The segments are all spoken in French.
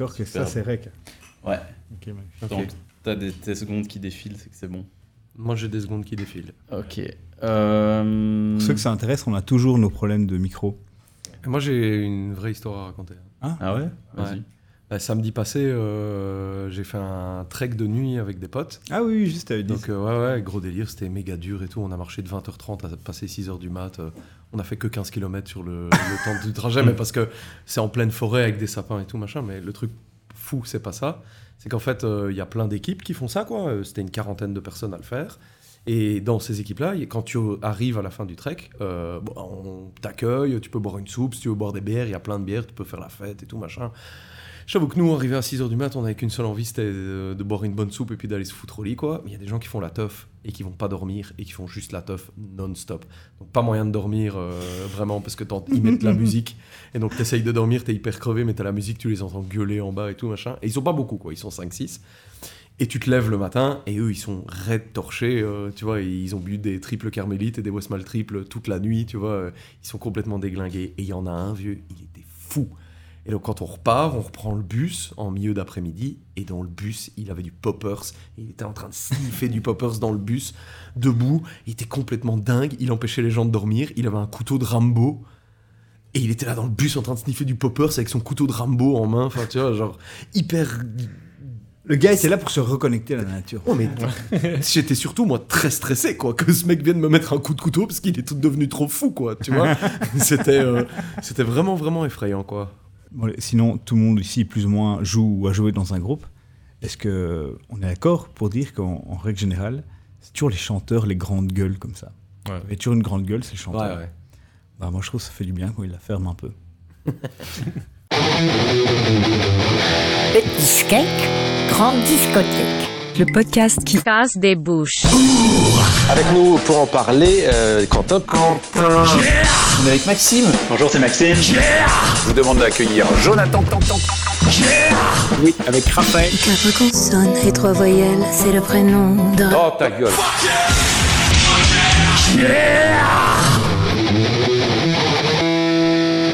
d'accord que ça, c'est rec. Ouais. Ok, magnifique. Ok. Donc, t'as des, secondes qui défilent, c'est que c'est bon. Moi, j'ai des secondes qui défilent. Ok. Euh... Pour ceux que ça intéresse, on a toujours nos problèmes de micro. Et moi, j'ai une vraie histoire à raconter. Ah ouais? Vas-y. Ouais. Bah, samedi passé, euh, j'ai fait un trek de nuit avec des potes. Ah oui, juste t'avais dit. Donc, euh, ouais, ouais, gros délire, c'était méga dur et tout. On a marché de 20h30 à passer 6h du mat. euh, on a fait que 15 km sur le, le temps du trajet, mais parce que c'est en pleine forêt avec des sapins et tout, machin. Mais le truc fou, c'est pas ça. C'est qu'en fait, il y a plein d'équipes qui font ça, quoi. C'était une quarantaine de personnes à le faire. Et dans ces équipes-là, quand tu arrives à la fin du trek, euh, bon, on t'accueille, tu peux boire une soupe, si tu veux boire des bières, il y a plein de bières, tu peux faire la fête et tout, machin. J'avoue que nous, arrivés à 6h du mat, on avait qu'une seule envie, c'était de, de boire une bonne soupe et puis d'aller se foutre au lit, quoi. Mais il y a des gens qui font la teuf et qui vont pas dormir et qui font juste la teuf non-stop. Donc pas moyen de dormir euh, vraiment parce que ils mettent la musique et donc t'essayes de dormir, t'es hyper crevé, mais t'as la musique, tu les entends gueuler en bas et tout, machin. Et ils sont pas beaucoup, quoi. Ils sont 5-6. Et tu te lèves le matin et eux, ils sont raides torchés, euh, tu vois. Ils ont bu des triples carmélites et des Westmalle triples toute la nuit, tu vois. Ils sont complètement déglingués. Et il y en a un vieux, il était fou. Et donc quand on repart, on reprend le bus en milieu d'après-midi, et dans le bus, il avait du poppers. Il était en train de sniffer du poppers dans le bus, debout. Il était complètement dingue, il empêchait les gens de dormir. Il avait un couteau de Rambo. Et il était là dans le bus en train de sniffer du poppers avec son couteau de Rambo en main. Enfin, tu vois, genre hyper Le gars était là pour se reconnecter à la nature. Oh, mais j'étais surtout, moi, très stressé, quoi, que ce mec vienne me mettre un coup de couteau parce qu'il est tout devenu trop fou, quoi, tu vois. c'était, euh, c'était vraiment, vraiment effrayant, quoi. Bon, sinon, tout le monde ici, plus ou moins, joue ou a joué dans un groupe. Est-ce que on est d'accord pour dire qu'en en règle générale, c'est toujours les chanteurs, les grandes gueules comme ça? Ouais. Il y a toujours une grande gueule, c'est le chanteur. ouais. Bah, moi, je trouve que ça fait du bien quand il la ferme un peu. Petit cake, grande discothèque. Le podcast qui casse des bouches. Avec nous pour en parler, euh, Quentin. On est avec Maxime. Bonjour, c'est Maxime. Je vous demande d'accueillir Jonathan. Oui, avec Raphaël. Quatre consonnes et trois voyelles, c'est le prénom d'un. Oh ta gueule.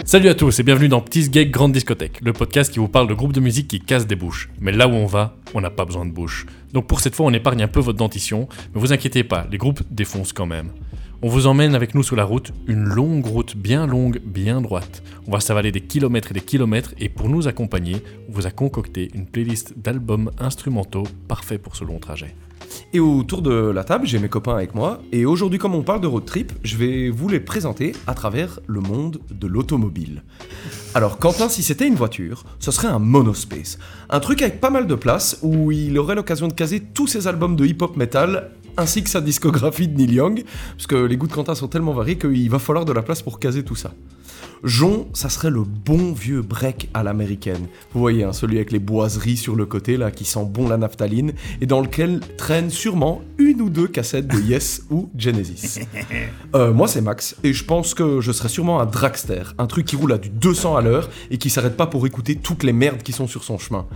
Salut à tous et bienvenue dans Petit Geek Grande Discothèque, le podcast qui vous parle de groupes de musique qui cassent des bouches. Mais là où on va, on n'a pas besoin de bouche. Donc pour cette fois, on épargne un peu votre dentition, mais vous inquiétez pas, les groupes défoncent quand même. On vous emmène avec nous sur la route, une longue route bien longue, bien droite. On va s'avaler des kilomètres et des kilomètres et pour nous accompagner, on vous a concocté une playlist d'albums instrumentaux parfait pour ce long trajet. Et autour de la table, j'ai mes copains avec moi. Et aujourd'hui, comme on parle de road trip, je vais vous les présenter à travers le monde de l'automobile. Alors, Quentin, si c'était une voiture, ce serait un monospace. Un truc avec pas mal de place où il aurait l'occasion de caser tous ses albums de hip-hop metal ainsi que sa discographie de Neil Young, parce que les goûts de Quentin sont tellement variés qu'il va falloir de la place pour caser tout ça. Jon, ça serait le bon vieux break à l'américaine. Vous voyez, hein, celui avec les boiseries sur le côté, là, qui sent bon la naphtaline, et dans lequel traînent sûrement une ou deux cassettes de Yes ou Genesis. Euh, moi, c'est Max, et je pense que je serais sûrement un dragster, un truc qui roule à du 200 à l'heure et qui s'arrête pas pour écouter toutes les merdes qui sont sur son chemin.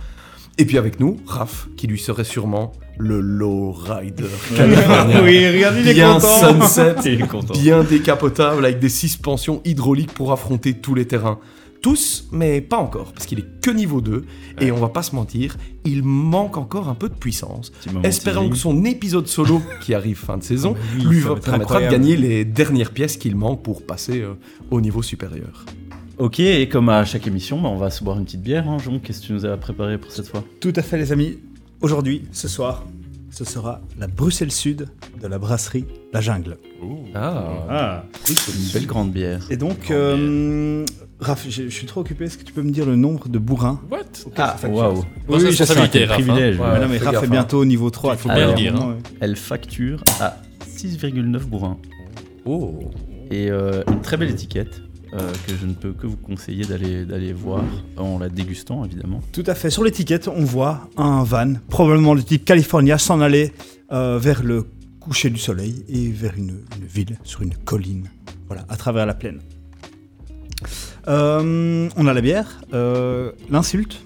Et puis avec nous, Raph, qui lui serait sûrement le lowrider californien. oui, regarde, il est bien content. sunset, Il est content. bien décapotable avec des suspensions hydrauliques pour affronter tous les terrains. Tous, mais pas encore, parce qu'il est que niveau 2, et on va pas se mentir, il manque encore un peu de puissance. Espérons que son épisode solo, qui arrive fin de saison, oui, lui va permettra de gagner les dernières pièces qu'il manque pour passer euh, au niveau supérieur. Ok, et comme à chaque émission, bah, on va se boire une petite bière. Hein. Jon, qu'est-ce que tu nous as préparé pour cette fois? Tout à fait, les amis. Aujourd'hui, ce soir, ce sera la Bruxelles Sud de la brasserie La Jungle. Ah, Ah, une belle grande bière. Et donc, euh, Raph, je je suis trop occupé. Est-ce que tu peux me dire le nombre de bourrins? What? Ah, waouh. Grosse Oui, je sais, quel Raph, hein. privilège. Ouais. Mais non, mais Raph gaffe, est hein. bientôt au niveau 3. Il faut bien le dire, hein. Elle facture à 6,9 bourrins. oh. Et euh, une très belle étiquette euh, que je ne peux que vous conseiller d'aller d'aller voir en la dégustant évidemment. Tout à fait. Sur l'étiquette, on voit un van, probablement de type California, s'en aller euh, vers le coucher du soleil et vers une, une ville, sur une colline. Voilà, à travers la plaine. Euh, on a la bière, euh, l'insulte.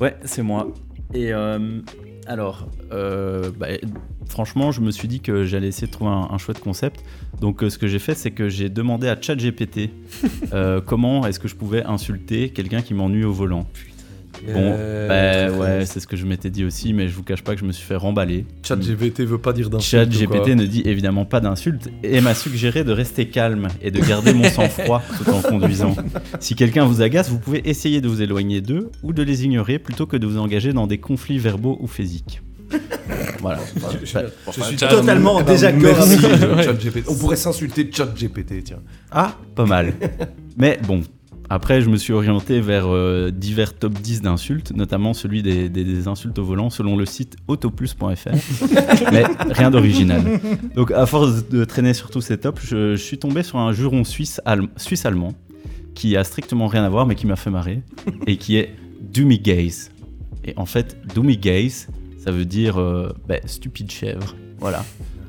Ouais, c'est moi. Et euh, Alors, euh, bah, franchement, je me suis dit que j'allais essayer de trouver un, chouette concept. Donc, euh, ce que j'ai fait, c'est que j'ai demandé à ChatGPT euh, comment est-ce que je pouvais insulter quelqu'un qui m'ennuie au volant. Bon, Euh, bah, ouais, c'est ce que je m'étais dit aussi, mais je vous cache pas que je me suis fait remballer. ChatGPT veut pas dire d'insulte. ou quoi. ChatGPT ne dit évidemment pas d'insultes et m'a suggéré de rester calme et de garder mon sang-froid tout en conduisant. Si quelqu'un vous agace, vous pouvez essayer de vous éloigner d'eux ou de les ignorer plutôt que de vous engager dans des conflits verbaux ou physiques. Voilà. Je suis Chat- totalement en désaccord merci, avec ChatGPT. On pourrait s'insulter ChatGPT, tiens. Ah, pas mal. Mais bon, après, je me suis orienté vers euh, divers top 10 d'insultes, notamment celui des, des- des insultes au volant selon le site autoplus.fr. Mais rien d'original. Donc, à force de traîner sur tous ces tops, je, je suis tombé sur un juron suisse allem- suisse-allemand qui a strictement rien à voir, mais qui m'a fait marrer, et qui est Doomy Gaze. Et en fait, Doomy Gaze, ça veut dire euh, bah, stupide chèvre. Voilà.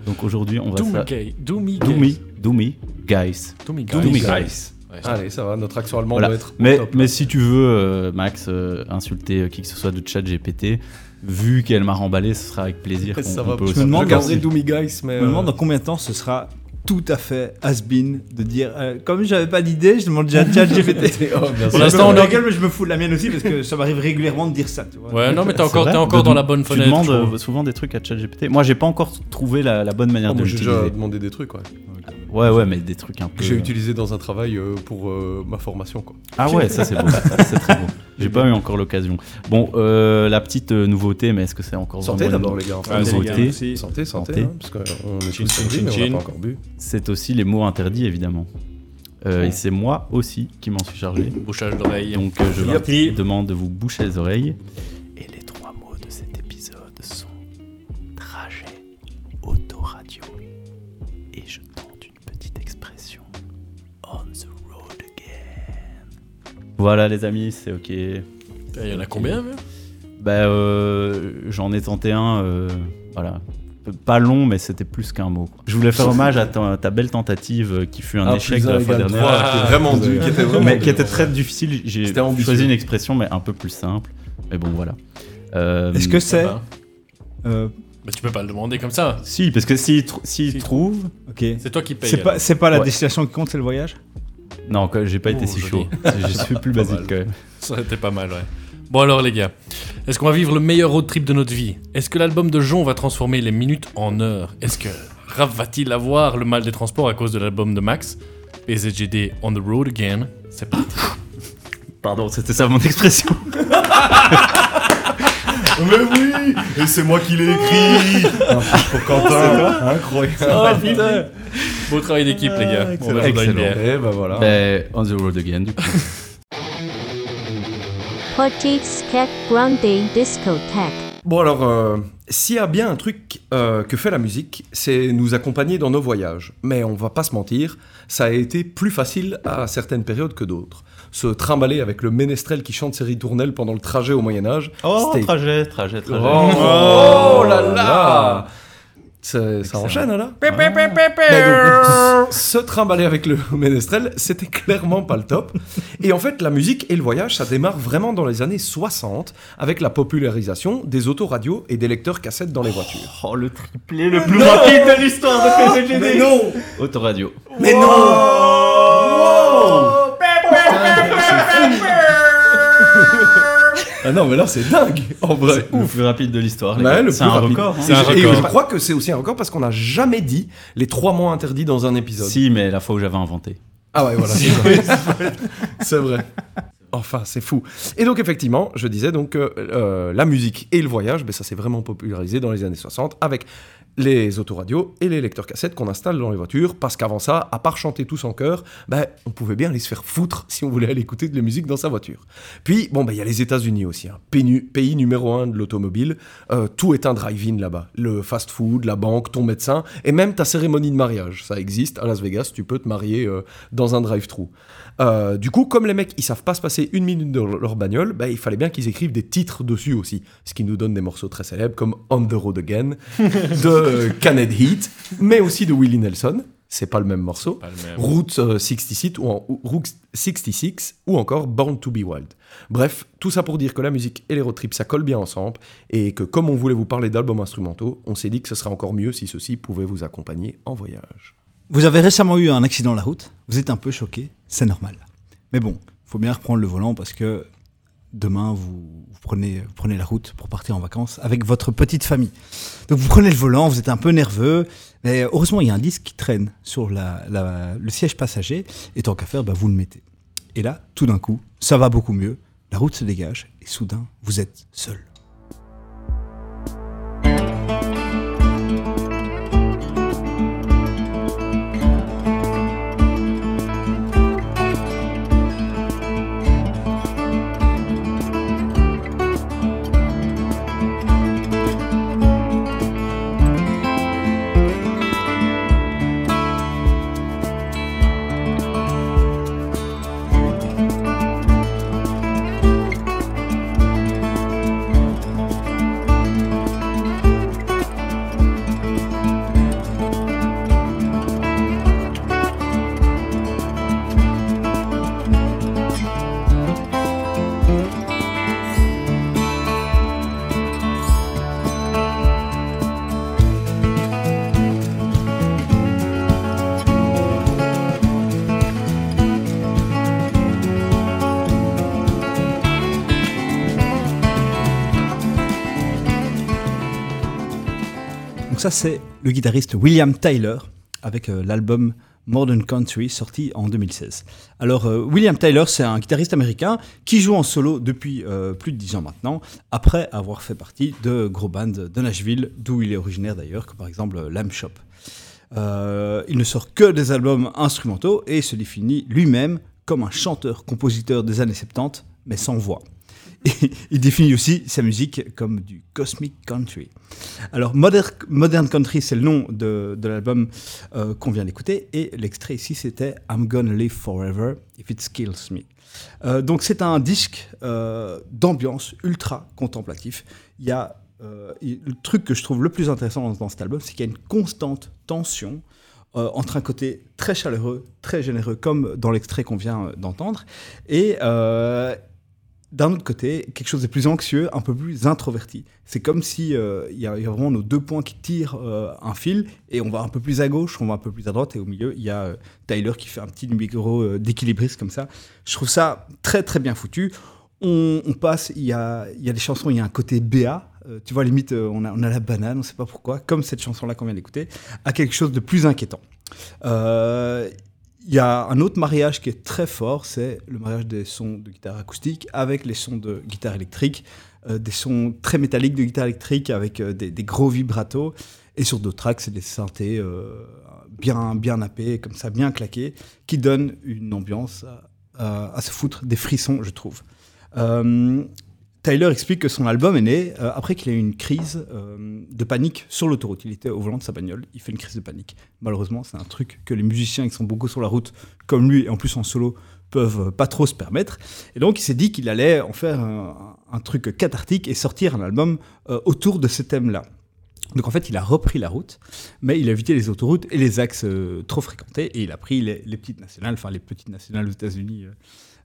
Donc aujourd'hui, on va Doomy sa- Gay. Doomy Doomy, Doomy Guys. Doomy Doomy Guys. Allez, ça va, notre accent allemand Voilà. doit être. Mais, top. mais si tu veux, euh, Max, euh, insulter euh, qui que ce soit de chat GPT, vu qu'elle m'a remballé, ce sera avec plaisir. qu'on- ça va. peut Je me demande je garderai aussi. Doomy Guys, mais. Je me demande dans combien de temps ce sera tout à fait has-been de dire euh, comme j'avais pas d'idée, je demande déjà à ChatGPT. Oh, bien Pour sûr. l'instant, on dans est- laquelle je me fous de la mienne aussi parce que ça m'arrive régulièrement de dire ça. Tu vois. Ouais, non, mais t'es encore, vrai t'es encore De- dans la bonne Tu fenêtre. demandes trouve. euh, souvent des trucs à ChatGPT. Moi, j'ai pas encore trouvé la, la bonne manière Oh, de moi, j'ai déjà l'utiliser. demandé des trucs, ouais. Ouais, ouais, mais des trucs un peu. Que j'ai utilisé dans un travail euh, pour euh, ma formation, quoi. Ah ouais, ça c'est beau. c'est très beau. J'ai pas eu encore l'occasion. Bon, euh, la petite euh, nouveauté, mais est-ce que c'est encore Santé d'abord, les gars. Ah, Allez, les gars. Santé, santé, Santé. hein, parce qu'on est Chin, tous chin, surpris, chin, mais on chin. n'a pas encore bu. C'est aussi les mots interdits, évidemment. Euh, Et c'est moi aussi qui m'en suis chargé. Bouchage d'oreille. Donc euh, je vous demande de vous boucher les oreilles. Voilà les amis, c'est ok. Il y en a combien, même Bah euh, j'en ai tenté un, euh, voilà. Pas long, mais c'était plus qu'un mot. quoi. Je voulais faire hommage à ta, ta belle tentative euh, qui fut un Ah, échec de la fois dernière. trois, qui vraiment dur, qui était vraiment mais qui était très difficile. J'ai choisi une expression, mais un peu plus simple. Mais bon, voilà. Euh, Est-ce que c'est Bah, euh, bah, tu peux pas le demander comme ça. Si, parce que s'il tr- s'il Si. trouve. Ok. C'est toi qui payes. C'est pas, la Ouais. destination qui compte, c'est le voyage? Non, j'ai pas été Oh, si joli. chaud. Je suis plus basique mal. quand même. Ça aurait été pas mal, ouais. Bon alors les gars, est-ce qu'on va vivre le meilleur road trip de notre vie? Est-ce que l'album de Jon va transformer les minutes en heures? Est-ce que Raph va-t-il avoir le mal des transports à cause de l'album de Max? PZGD on the road again. C'est parti. Pardon, c'était ça mon expression. Mais oui Et c'est moi qui l'ai écrit Pour Quentin Incroyable Beau travail d'équipe les gars. On va jouer dans une Excellent. bière. Et bah voilà. Ben, on the road again, du coup. Bon alors, euh, s'il y a bien un truc euh, que fait la musique, c'est nous accompagner dans nos voyages. Mais on va pas se mentir, ça a été plus facile à certaines périodes que d'autres. Se trimballer avec le ménestrel qui chante ses ritournelles pendant le trajet au Moyen-Âge. Oh, c'était- trajet, trajet, trajet. Oh, là là C'est- Ça enchaîne là Mais donc, Se trimballer avec le ménestrel, c'était clairement pas le top. Et en fait, la musique et le voyage, ça démarre vraiment dans les années 60 avec la popularisation des autoradios et des lecteurs cassettes dans les voitures. Oh, le triplé le plus rapide de l'histoire de PCGD. Mais non. Autoradio. Mais non Ah non, mais là c'est dingue en vrai. Le plus rapide de l'histoire. gars. le C'est plus un rapide. record. hein. C'est un Et je crois que c'est aussi un record parce qu'on n'a jamais dit les trois mots interdits dans un épisode. Si, mais la fois où j'avais inventé. Ah ouais, voilà. c'est vrai. C'est vrai. Enfin, c'est fou. Et donc, effectivement, je disais donc que euh, la musique et le voyage, ben, ça s'est vraiment popularisé dans les années 60 avec les autoradios et les lecteurs cassettes qu'on installe dans les voitures. Parce qu'avant ça, à part chanter tous en chœur, ben, on pouvait bien aller se faire foutre si on voulait aller écouter de la musique dans sa voiture. Puis, bon, ben, il y a les États-Unis aussi, hein. pays, nu- pays numéro un de l'automobile. Euh, tout est un drive-in là-bas. Le fast-food, la banque, ton médecin et même ta cérémonie de mariage. Ça existe à Las Vegas. Tu peux te marier euh, dans un drive-thru. Euh, du coup, comme les mecs, ils savent pas se passer une minute dans leur bagnole, bah, il fallait bien qu'ils écrivent des titres dessus aussi. Ce qui nous donne des morceaux très célèbres comme On the Road Again, de euh, Canned Heat, mais aussi de Willie Nelson. c'est pas le même morceau. Pas le même. Route euh, 66 ou, en- ou- Route 66 ou encore Born to be Wild. Bref, tout ça pour dire que la musique et les road trips ça colle bien ensemble et que comme on voulait vous parler d'albums instrumentaux, on s'est dit que ce serait encore mieux si ceux-ci pouvaient vous accompagner en voyage. Vous avez récemment eu un accident de la route, vous êtes un peu choqué, c'est normal. Mais bon, faut bien reprendre le volant parce que demain, vous, prenez, la route pour partir en vacances avec votre petite famille. Donc vous prenez le volant, vous êtes un peu nerveux, mais heureusement, il y a un disque qui traîne sur le siège passager, et tant qu'à faire, bah, vous le mettez. Et là, tout d'un coup, ça va beaucoup mieux, la route se dégage, et soudain, vous êtes seul. Donc ça, c'est le guitariste William Tyler avec euh, l'album Modern Country sorti en 2016. Alors euh, William Tyler, c'est un guitariste américain qui joue en solo depuis euh, plus de 10 ans maintenant, après avoir fait partie de gros bands de Nashville, d'où il est originaire d'ailleurs, comme par exemple Lamb Shop. Il ne sort que des albums instrumentaux et se définit lui-même comme un chanteur-compositeur des années 70, mais sans voix. Il définit aussi sa musique comme du cosmic country. Alors, Modern, Country, c'est le nom de, de l'album euh, qu'on vient d'écouter, et l'extrait ici, c'était I'm Gonna Live Forever If It Kills Me. Euh, donc, c'est un disque euh, d'ambiance ultra contemplatif. Il y a le truc que je trouve le plus intéressant dans, cet album, c'est qu'il y a une constante tension entre un côté très chaleureux, très généreux, comme dans l'extrait qu'on vient d'entendre, et d'un autre côté, quelque chose de plus anxieux, un peu plus introverti. C'est comme si euh, il y, y a vraiment nos deux points qui tirent euh, un fil, et on va un peu plus à gauche, on va un peu plus à droite, et au milieu, il y a euh, Tyler qui fait un petit numéro d'équilibriste comme ça. Je trouve ça très très bien foutu. On, passe, il y a, y a des chansons, il y a un côté BA, tu vois, limite, on, a, on a la banane, on ne sait pas pourquoi, comme cette chanson-là qu'on vient d'écouter, à quelque chose de plus inquiétant. Il y a un autre mariage qui est très fort, c'est le mariage des sons de guitare acoustique avec les sons de guitare électrique, euh, des sons très métalliques de guitare électrique avec euh, des, gros vibratos. Et sur d'autres tracks, c'est des synthés euh, bien, bien nappés, comme ça, bien claqués, qui donnent une ambiance à se foutre des frissons, je trouve. Tyler explique que son album est né euh, après qu'il ait eu une crise euh, de panique sur l'autoroute. Il était au volant de sa bagnole, il fait une crise de panique. Malheureusement, c'est un truc que les musiciens qui sont beaucoup sur la route, comme lui, et en plus en solo, peuvent pas trop se permettre. Et donc, il s'est dit qu'il allait en faire un, truc cathartique et sortir un album euh, autour de ce thème-là. Donc en fait, il a repris la route, mais il a évité les autoroutes et les axes trop fréquentés, et il a pris les, petites nationales, enfin les petites nationales aux États-Unis.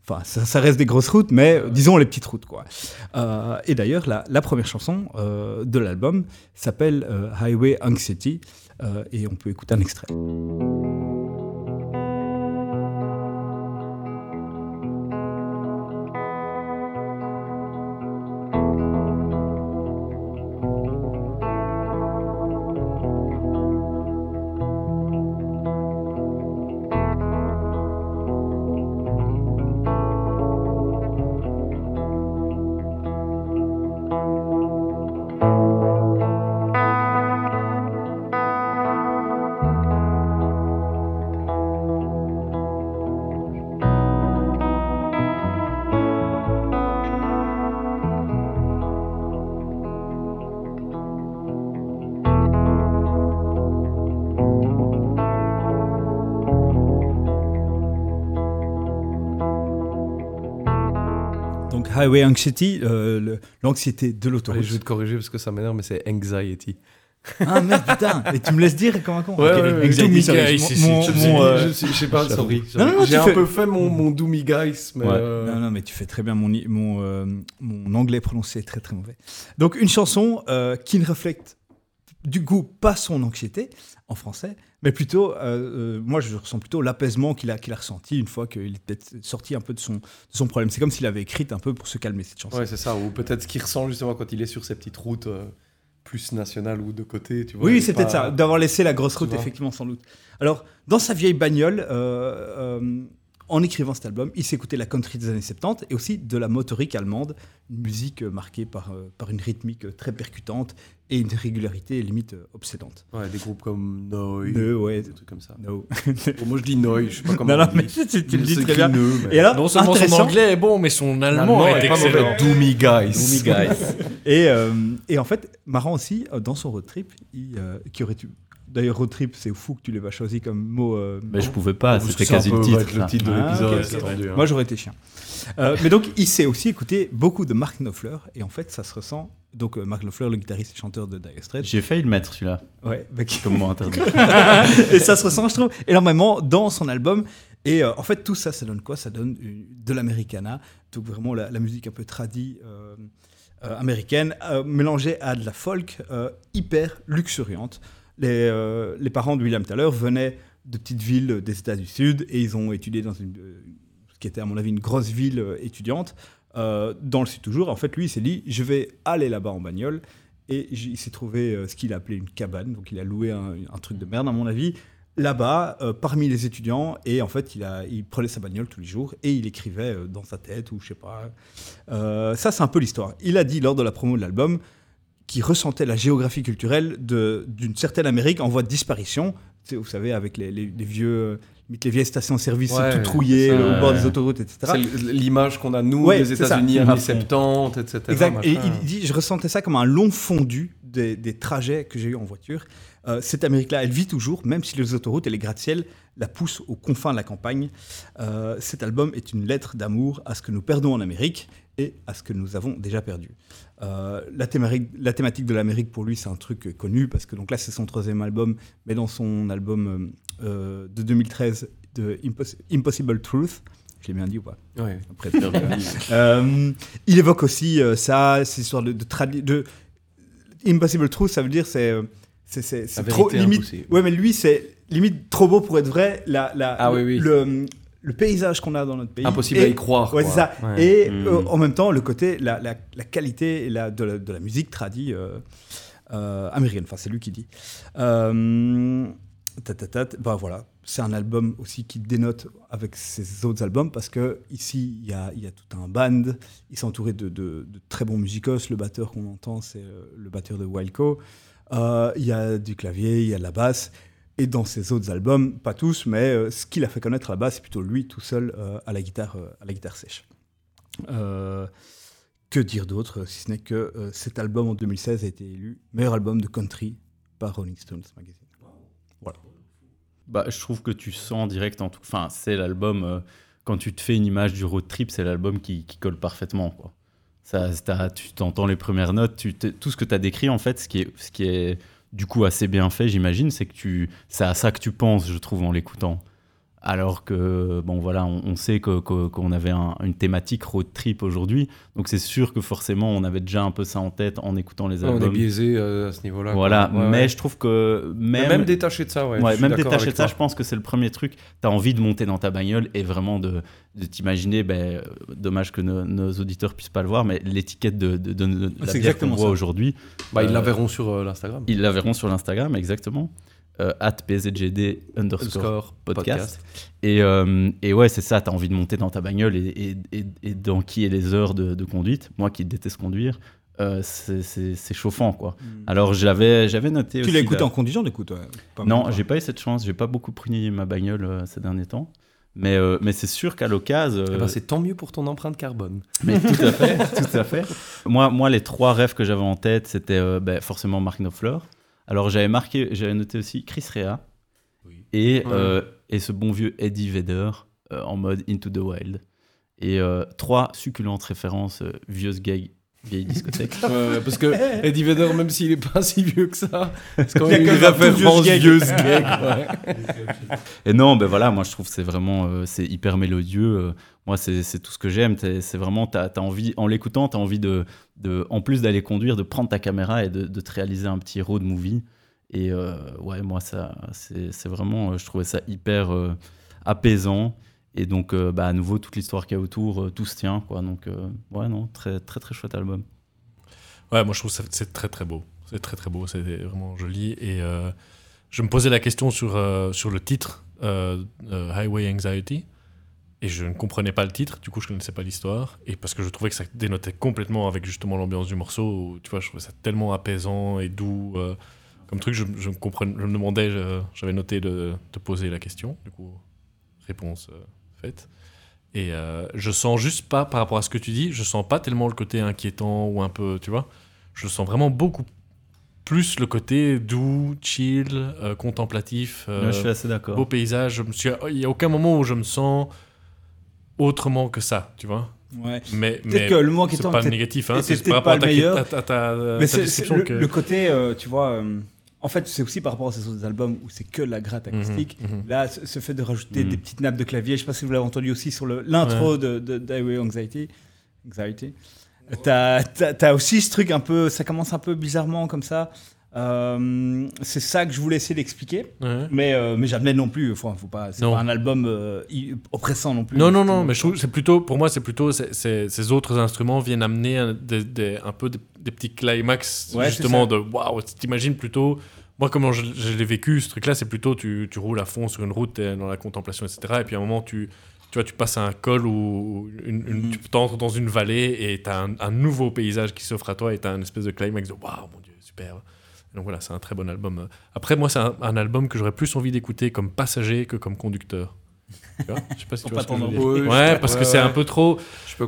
Enfin, ça, reste des grosses routes, mais disons les petites routes, quoi. Euh, et d'ailleurs, la, première chanson euh, de l'album s'appelle euh, Highway Anxiety, et on peut écouter un extrait. Highway Anxiety, euh, l'anxiété de l'autoroute. je vais te corriger parce que ça m'énerve, mais c'est anxiety. Ah merde, putain Et tu me laisses dire comme un con Ouais, Ok, ouais, ouais, exact, Doomy sorry, Guys, mon- ici. mon- Je, sais pas, sorry. Non, non, non, J'ai un fais- peu fait mon, mon Doomy Guys, mais. Euh, Non, non, mais tu fais très bien. Mon, mon, euh, mon anglais prononcé est très très mauvais. Donc, une chanson euh, qui ne reflète du coup pas son anxiété en français, mais plutôt, euh, euh, moi je ressens plutôt l'apaisement qu'il a, qu'il a ressenti une fois qu'il était sorti un peu de son, de son problème. C'est comme s'il avait écrit un peu pour se calmer cette chanson. Ouais, c'est ça. Ou peut-être ce qu'il ressent justement quand il est sur ces petites routes euh, plus nationales ou de côté, tu vois. Oui, c'est pas- peut-être ça, d'avoir laissé la grosse route, effectivement, sans doute. Alors, dans sa vieille bagnole, en écrivant cet album, il s'écoutait la country des années 70 et aussi de la motorique allemande, une musique euh, marquée par, euh, par une rythmique euh, très percutante et une régularité limite obsédante. Ouais, des groupes comme Noi, ouais. des trucs comme ça. No. Bon, moi je dis Noi, je sais pas comment non, non, on mais tu, tu le dis très bien. Mais- Et alors, Non seulement son anglais est bon, mais son allemand, est, est excellent. Doomy Guys. Doomy Guys. Et, euh, et en fait, marrant aussi, dans son road trip, il, euh, qui aurait tu... D'ailleurs, road trip, c'est fou que tu l'aies pas choisi comme mot. euh, Mais je pouvais pas, Parce que c'était quasi un le titre. va être le ça. titre de Ah, l'épisode, hein. Moi, j'aurais été chien. Euh, mais donc, il s'est aussi écouté beaucoup de Mark Knopfler, et en fait, ça se ressent. Donc, euh, Mark Knopfler, le guitariste et chanteur de Dire Straits. J'ai failli le mettre celui-là, Ouais, bah, qui- comme mot interdit. et ça se ressent, je trouve, énormément dans son album. Et euh, en fait, tout ça, ça donne quoi? Ça donne de l'americana, donc vraiment la, la musique un peu tradie euh, euh, américaine, euh, mélangée à de la folk euh, hyper luxuriante. Les, euh, les parents de William Taylor venaient de petites villes des États du Sud et ils ont étudié dans une, euh, ce qui était à mon avis une grosse ville euh, étudiante dans le Sud toujours. En fait, lui, il s'est dit, je vais aller là-bas en bagnole. Et il s'est trouvé ce qu'il a appelé une cabane. Donc, il a loué un, truc de merde, à mon avis, là-bas, parmi les étudiants. Et en fait, il, prenait sa bagnole tous les jours et il écrivait dans sa tête ou je sais pas. Ça, c'est un peu l'histoire. Il a dit lors de la promo de l'album qu'il ressentait la géographie culturelle d'une certaine Amérique en voie de disparition. Vous savez, avec les, les- les vieux, les vieilles stations-service Ouais, toutes rouillées c'est ça, au bord des autoroutes, etc. C'est l'image qu'on a, nous, Ouais, des. États-Unis, À années fond. 70, etc. Exact. Et il dit, je ressentais ça comme un long fondu des, des trajets que j'ai eu en voiture. Euh, cette Amérique-là, elle vit toujours, même si les autoroutes et les gratte-ciel la poussent aux confins de la campagne. Euh, cet album est une lettre d'amour à ce que nous perdons en Amérique et à ce que nous avons déjà perdu. Euh, la, thématique, la thématique de l'Amérique, pour lui, c'est un truc connu, parce que donc là, c'est son troisième album, mais dans son album euh, euh, de 2013, de Impos- Impossible Truth, je l'ai bien dit ou pas? Ouais. après, Euh, il évoque aussi euh, ça, ces histoires de, de, Impossible Truth, ça veut dire c'est c'est trop limite. impossible. Ouais, mais lui c'est limite trop beau pour être vrai. La, la, Ah le, oui, oui. Le, le paysage qu'on a dans notre pays. Impossible Et- à y croire. Ouais, quoi. c'est ça. Ouais. Et Mm. euh, en même temps, le côté, la, la, la qualité et la, de, la, de la musique tradie euh, euh, américaine. Enfin, c'est lui qui dit. Euh, tatatat, bah voilà, c'est un album aussi qui dénote avec ses autres albums parce que ici il y a, il y a tout un band. Il s'est entouré de, de- de très bons musicos. Le batteur qu'on entend, c'est le batteur de Wildco. Euh, il y a du clavier, il y a de la basse. Et dans ses autres albums, pas tous, mais euh, ce qu'il a fait connaître base, c'est plutôt lui tout seul euh, à, la guitare, euh, à la guitare sèche. Que dire d'autre, si ce n'est que cet album en 2016 a été élu meilleur album de country par Rolling Stones Magazine. Bah, je trouve que tu sens direct, en tout... enfin, c'est l'album, quand tu te fais une image du road trip, c'est l'album qui, colle parfaitement. Ça, tu t'entends les premières notes, tout ce que tu as décrit, en fait, ce qui est du coup assez bien fait, j'imagine, c'est que tu, c'est à ça que tu penses, je trouve, en l'écoutant. Alors que, bon, voilà, on, on sait que- que- qu'on avait un- une thématique road trip aujourd'hui, donc c'est sûr que forcément, on avait déjà un peu ça en tête en écoutant les Ouais, on est albums. biaisé euh, à ce niveau-là. voilà, quoi. Ouais, mais ouais. je trouve que même, même détaché de ça, ouais. Même détaché de ça, toi. je pense que c'est le premier truc. Tu as envie de monter dans ta bagnole et vraiment de, de t'imaginer, ben, euh, dommage que nos, nos auditeurs puissent pas le voir, mais l'étiquette de, de, de- de la bière qu'on exactement voit ça. aujourd'hui, Bah, ils Euh, la verront sur euh, l'Instagram. ils la verront sur l'Instagram, exactement. Euh, at PZGD underscore podcast. Et, euh, et ouais, c'est ça, tu as envie de monter dans ta bagnole et, et, et, et d'enquiller les heures de, de conduite. Moi qui déteste conduire, euh, c'est- chauffant, quoi. Alors j'avais j'avais noté Tu écouté la- en conduisant, du coup, toi non, j'ai pas eu cette chance. J'ai pas beaucoup pris ma bagnole euh, ces derniers temps. Mais, euh, mais c'est sûr qu'à l'occasion. Eh euh, ben, c'est tant mieux pour ton empreinte carbone. mais tout à fait, tout à fait. Moi, moi, les trois rêves que j'avais en tête, c'était euh, ben, forcément Mark Knopfler. Alors j'avais marqué, j'avais noté aussi Chris Rea et, euh, et ce bon vieux Eddie Vedder euh, en mode Into the Wild. Et euh, trois succulentes références, euh, vieux gag Vieille discothèque. Ouais, parce que Eddie Vedder, même s'il est pas si vieux que ça, c'est quand Il y a même une référence vieux vieux gag. ouais. Et non, ben voilà, moi je trouve que c'est vraiment, euh, c'est hyper mélodieux. euh, moi, c'est c'est tout ce que j'aime. C'est vraiment, t'as as envie, en l'écoutant, t'as envie de, de, en plus d'aller conduire, de prendre ta caméra et de, de te réaliser un petit road movie. Et euh, ouais, moi, ça, c'est c'est vraiment, euh, je trouvais ça hyper euh, apaisant. Et donc, euh, bah, à nouveau, toute l'histoire qu'il y a autour, euh, tout se tient, quoi. Donc, euh, ouais, non, très, très, très chouette album. Ouais, moi je trouve que c'est très très beau. C'est très très beau, c'est vraiment joli. Et euh, je me posais la question sur, sur le titre Highway Anxiety. Et je ne comprenais pas le titre, du coup je connaissais pas l'histoire. Et parce que je trouvais que ça dénotait complètement avec justement l'ambiance du morceau. Tu vois, je trouvais ça tellement apaisant et doux. comme truc, je, je, me je me demandais, j'avais noté de, de poser la question. Du coup, réponse Et euh, je sens juste pas, par rapport à ce que tu dis, je sens pas tellement le côté inquiétant ou un peu, tu vois. Je sens vraiment beaucoup plus le côté doux, chill, euh, contemplatif, euh, Ouais, je suis assez d'accord. beau paysage. Je me suis, il y a aucun moment où je me sens autrement que ça, tu vois. Ouais. Mais, mais que le mot c'est inquiétant, pas négatif, hein, c'est peut-être par rapport pas à ta, le meilleur. à ta- à ta- Mais ta c'est c'est description le, que- le côté, euh, tu vois. Euh, en fait, c'est aussi par rapport à ces autres albums où c'est que la gratte acoustique. Mhm, mhm. Là, ce, fait de rajouter Mhm. des petites nappes de clavier, je sais pas si vous l'avez entendu aussi sur l'intro de, de Anxiety. Anxiety. T'as, t'as- t'as aussi ce truc un peu, ça commence un peu bizarrement comme ça. Euh, c'est ça que je voulais essayer d'expliquer, Ouais. mais euh, mais jamais non plus. Faut, faut pas, c'est pas un album euh, oppressant non plus. Non, non, non, mais je trouve c'est plutôt, pour moi, c'est plutôt, ces autres instruments viennent amener un, des- des- un peu des, des petits climax, Ouais, justement, de waouh, t'imagines plutôt. Moi, comment je, je l'ai vécu, ce truc-là, c'est plutôt tu, tu roules à fond sur une route, dans la contemplation, etc. Et puis à un moment, tu, tu vois, tu passes à un col ou une, une- Mhm. tu entres dans une vallée et t'as un, un nouveau paysage qui s'offre à toi et t'as un espèce de climax de waouh, mon dieu, super. Donc voilà, c'est un très bon album. Après, moi, c'est un, un album que j'aurais plus envie d'écouter comme passager que comme conducteur. Tu vois Je sais pas si tu vois pas ce que je veux t'en dire. Oui, Ouais, parce que ouais, c'est un peu trop.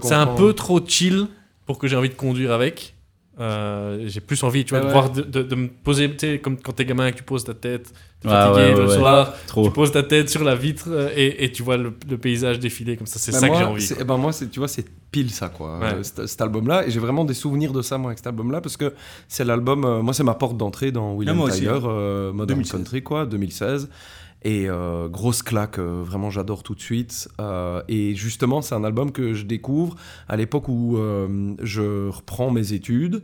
C'est un peu trop chill pour que j'ai envie de conduire avec. Euh, j'ai plus envie, tu vois, Ouais, de ouais. voir, de, de- de me poser, tu sais, comme quand t'es gamin et que tu poses ta tête, t'es Ouais, fatigué ouais, ouais, le ouais. soir, Trop. tu poses ta tête sur la vitre euh, et, et tu vois le, le paysage défiler comme ça. C'est Bah, ça moi, que j'ai envie. ben moi, c'est- tu vois, c'est pile ça, quoi, Ouais. euh, cet, cet album-là. Et j'ai vraiment des souvenirs de ça, moi, avec cet album-là, parce que c'est l'album, euh, moi, c'est ma porte d'entrée dans William Ah, aussi, Tyler, hein. euh, Modern 2016. Country, quoi, 2016. Et euh, grosse claque, euh, vraiment, j'adore tout de suite. Euh, et justement, c'est un album que je découvre à l'époque où je reprends mes études.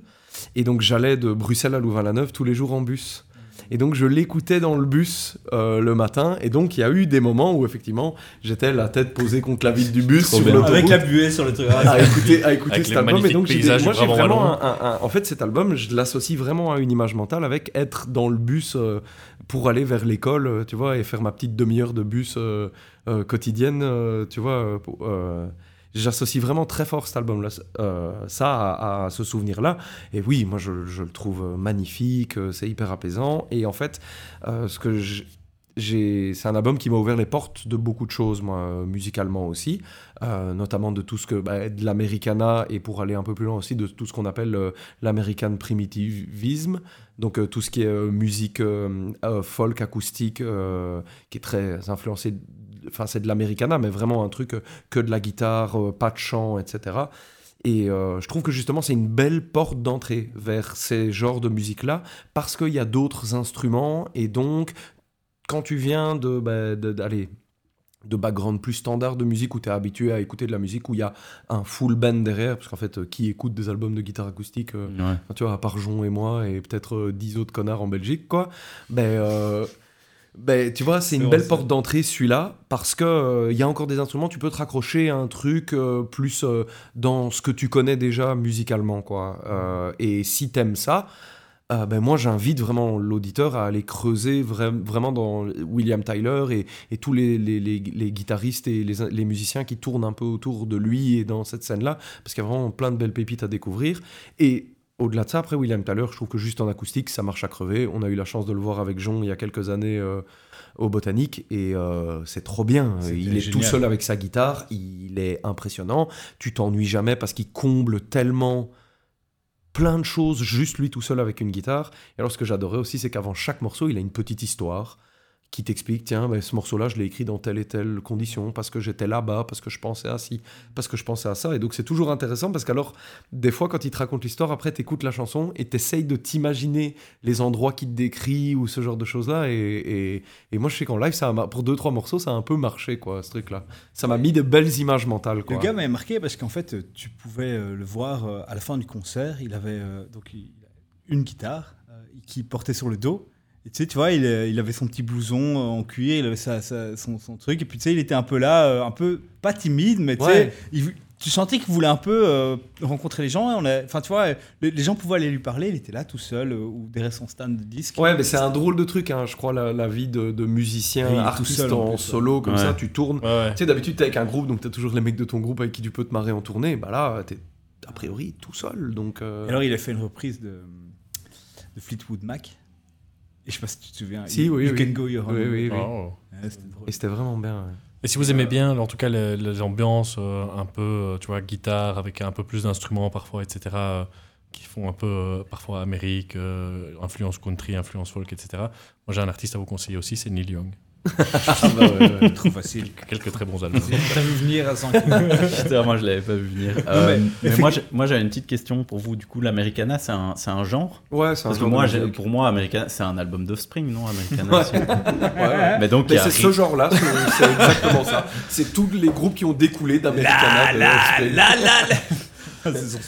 Et donc, j'allais de Bruxelles à Louvain-la-Neuve tous les jours en bus. Et donc je l'écoutais dans le bus euh, le matin. Et donc il y a eu des moments où effectivement j'étais la tête posée contre la vitre du bus sur Avec la buée sur le truc. à écouter, à écouter Avec cet album. Et donc, j'ai des- moi, j'ai vraiment un, un- un- En fait, cet album, je l'associe vraiment à une image mentale avec être dans le bus euh, pour aller vers l'école, euh, tu vois, et faire ma petite demi-heure de bus euh, euh, quotidienne, euh, tu vois. pour- J'associe vraiment très fort cet album-là, euh, ça à, ce souvenir-là. Et oui, moi je, le trouve magnifique, euh, c'est hyper apaisant. Et en fait, euh, ce que c'est un album qui m'a ouvert les portes de beaucoup de choses, moi, musicalement aussi, notamment de tout ce que, bah, de l'americana et pour aller un peu plus loin aussi de tout ce qu'on appelle l'american primitivisme, donc tout ce qui est musique folk acoustique qui est très influencé, enfin c'est de l'americana, mais vraiment un truc euh, que de la guitare, euh, pas de chant, etc. Et euh, je trouve que justement c'est une belle porte d'entrée vers ces genres de musique-là parce qu'il y a d'autres instruments et donc quand tu viens de, bah, de- d'aller de background plus standard de musique où tu es habitué à écouter de la musique où il y a un full band derrière parce qu'en fait euh, qui écoute des albums de guitare acoustique euh, Ouais. Tu vois, à part Jon et moi et peut-être euh, 10 autres connards en Belgique, quoi. Ben, ben tu vois, c'est une belle porte d'entrée celui-là parce que euh, il y a encore des instruments, tu peux te raccrocher à un truc euh, plus euh, dans ce que tu connais déjà musicalement, quoi. Euh, et si t'aimes ça. euh, ben moi, j'invite vraiment l'auditeur à aller creuser vra- vraiment dans William Tyler et, et tous les, les, les- les guitaristes et les, les musiciens qui tournent un peu autour de lui et dans cette scène-là, parce qu'il y a vraiment plein de belles pépites à découvrir. Et au-delà de ça, après William Tyler, je trouve que juste en acoustique, ça marche à crever. On a eu la chance de le voir avec Jean il y a quelques années euh, au Botanique et euh, c'est trop bien. Il est tout seul avec sa guitare, il est impressionnant. Tu t'ennuies jamais parce qu'il comble tellement plein de choses juste lui tout seul avec une guitare. Et alors ce que j'adorais aussi, c'est qu'avant chaque morceau, il a une petite histoire qui t'explique tiens, ben, ce morceau-là, je l'ai écrit dans telle et telle condition, parce que j'étais là-bas, parce que je pensais à ci, parce que je pensais à ça. Et donc, c'est toujours intéressant parce qu'alors, des fois, quand il te raconte l'histoire, après, tu écoutes la chanson et tu essayes de t'imaginer les endroits qu'il te décrit ou ce genre de choses-là. Et, et, et moi, je sais qu'en live, ça a, pour deux, trois morceaux, ça a un peu marché, quoi, ce truc-là. Ça m'a mis de belles images mentales, quoi. Le gars m'avait marqué parce qu'en fait, tu pouvais euh, le voir euh, à la fin du concert. Il avait euh, donc une guitare qui portait sur le dos. Et tu sais, tu vois, il, euh, il avait son petit blouson euh, en cuir, il avait sa- sa- son, son truc. Et puis tu sais, il était un peu là, euh, un peu pas timide, mais tu sais, Ouais. tu sentais qu'il voulait un peu euh, rencontrer les gens. Enfin, tu vois, les, les gens pouvaient aller lui parler. Il était là tout seul euh, ou derrière son stand de disques. Ouais, mais c'est un drôle de truc, hein, je crois, la, la vie de, de musicien, artiste seul, en en, plus, ouais. solo, comme Ouais. ça, tu tournes. Ouais, ouais. Tu sais, d'habitude, t'es avec un groupe, donc t'as toujours les mecs de ton groupe avec qui tu peux te marrer en tournée. Bah là, t'es a priori tout seul, donc... euh, alors, il a fait une reprise de, de Fleetwood Mac. Et je sais pas si tu te souviens. Si, You- oui, You oui. Can Go Your Own Oui. Oh. Ouais. Et c'était vraiment bien. ouais. Et si vous aimez bien, en tout cas, ambiances euh, un peu, euh, tu vois, guitare avec un peu plus d'instruments parfois, etc., euh, qui font un peu euh, parfois Amérique, euh, influence country, influence folk, etc. Moi, j'ai un artiste à vous conseiller aussi, c'est Neil Young. Trop facile. Quelques très bons albums. T'as vu venir à 100 Putain, moi je l'avais pas vu venir. Euh, mais- mais moi, j'ai- moi j'avais une petite question pour vous. Du coup, l'Americana, c'est un, c'est un genre? Ouais, c'est un Parce que genre de moi, j'ai- musique. pour moi, Americana, c'est un album d'Offspring, non Americana? Aussi. Ouais, ouais. Mais donc, Mais c'est ce genre-là, c'est c'est exactement ça. C'est tous les groupes qui ont découlé d'Americana. de Offspring.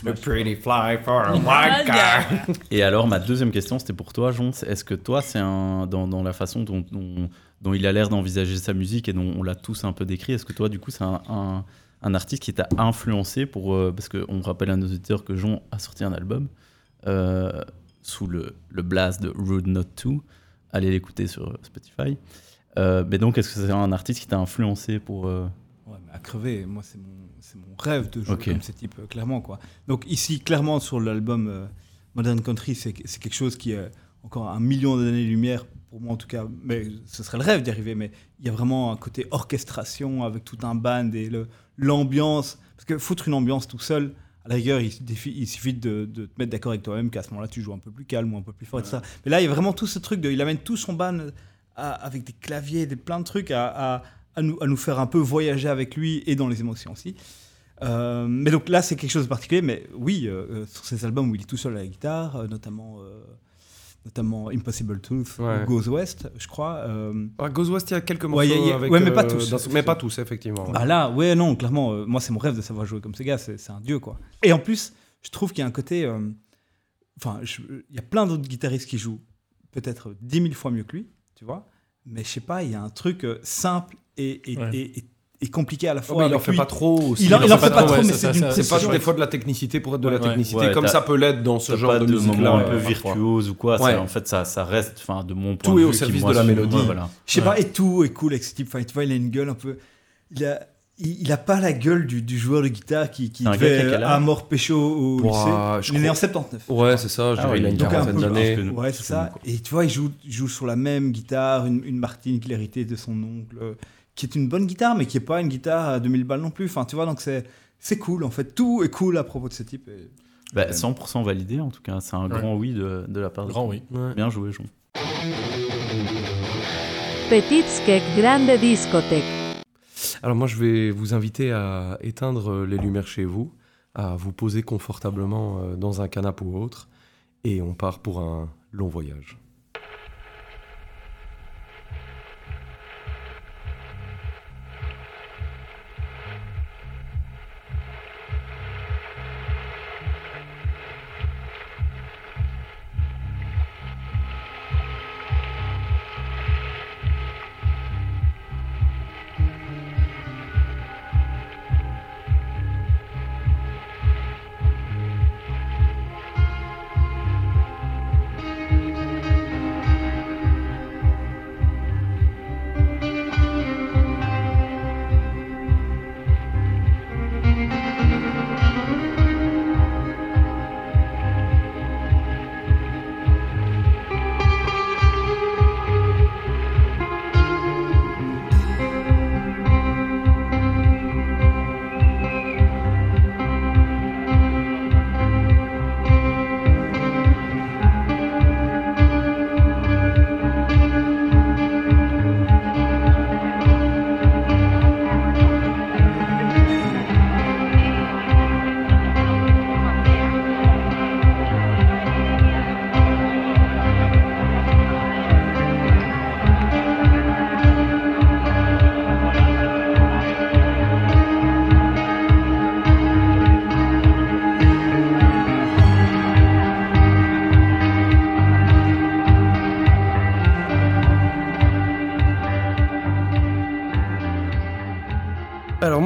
Le Pretty fly for a white guy. Et alors, ma deuxième question, c'était pour toi, Jon. Est-ce que toi, c'est un dans, dans la façon dont, dont, dont il a l'air d'envisager sa musique et dont on l'a tous un peu décrit, est-ce que toi, du coup, c'est un, un, un artiste qui t'a influencé pour euh, parce qu'on rappelle à nos auditeurs que Jon a sorti un album euh, sous le, le blast de Rude Not To. Allez l'écouter sur Spotify. Euh, mais donc, est-ce que c'est un artiste qui t'a influencé pour euh, Ouais, mais à crever, moi c'est mon, c'est mon rêve de jouer comme ce type, clairement quoi. Donc ici, clairement sur l'album Modern Country, c'est, c'est quelque chose qui est encore un million d'années-lumière, pour moi en tout cas, mais ce serait le rêve d'y arriver, mais il y a vraiment un côté orchestration avec tout un band et l'ambiance, parce que foutre une ambiance tout seul, à la rigueur, il, suffit- il suffit de, de te mettre d'accord avec toi-même qu'à ce moment-là tu joues un peu plus calme ou un peu plus fort et tout ça. Mais là, il y a vraiment tout ce truc de, il amène tout son band à- avec des claviers, des plein de trucs à, à- à nous, à nous faire un peu voyager avec lui et dans les émotions aussi. Euh, mais donc là, c'est quelque chose de particulier. Mais oui, euh, euh, sur ces albums où il est tout seul à la guitare, euh, notamment, notamment Impossible Truth, Ouais. ou Goes West, je crois. euh, Ah, Goes West, il y a quelques morceaux Ouais, a- il y a- avec... ouais, mais pas euh, tous. Mais pas tous, effectivement. ouais. bah là, ouais, non, clairement, euh, moi, c'est mon rêve de savoir jouer comme ces gars. C'est un dieu, quoi. Et en plus, je trouve qu'il y a un côté. euh, Enfin, il y a plein d'autres guitaristes qui jouent peut-être 10 000 fois mieux que lui, tu vois. Mais je sais pas, il y a un truc euh, simple et, et, Ouais. et- et- et compliqué à la fois. il en fait lui. pas trop aussi. Il en, il en fait pas trop, ouais, mais c'est pas des fois de la technicité pour être de la technicité, Ouais, comme ça peut l'être dans ce genre pas de de musique-là. moment un peu virtuose ou quoi. En fait, ça, ça reste, enfin, de mon point Tout de est vue, au qui, service moi, de la mélodie. Je sais pas, et tout est cool avec ce type. Enfin, tu vois, il a une gueule un peu. Il a, il, il a pas la gueule du, du joueur de guitare qui, qui un devait qui à mort pécho au Ouah, lycée. Il est né en crois- 79. Ouais, c'est ça, je Ah ouais, il a une quarantaine d'années. Ouais, c'est ça. quoi. Et tu vois, il joue, joue sur la même guitare, une, une Martine qu'il de son oncle, euh, qui est une bonne guitare, mais qui est pas une guitare à 2000 balles non plus. Enfin, tu vois, donc c'est, c'est cool en fait. Tout est cool à propos de ce type. et- Bah, 100% validé en tout cas. C'est un Ouais. grand oui de, de la part de Grand oui. Ouais. Bien joué, Jon. Petite Skek Grande Discothèque. Alors moi, je vais vous inviter à éteindre euh, les lumières chez vous, à vous poser confortablement euh, dans un canapé ou autre, et on part pour un long voyage.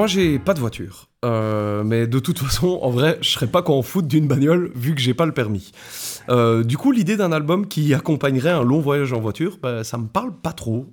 Moi, j'ai pas de voiture. Euh, mais de toute façon, en vrai, je serais pas qu'en foot d'une bagnole vu que j'ai pas le permis. Euh, du coup, l'idée d'un album qui accompagnerait un long voyage en voiture, bah, ça me parle pas trop.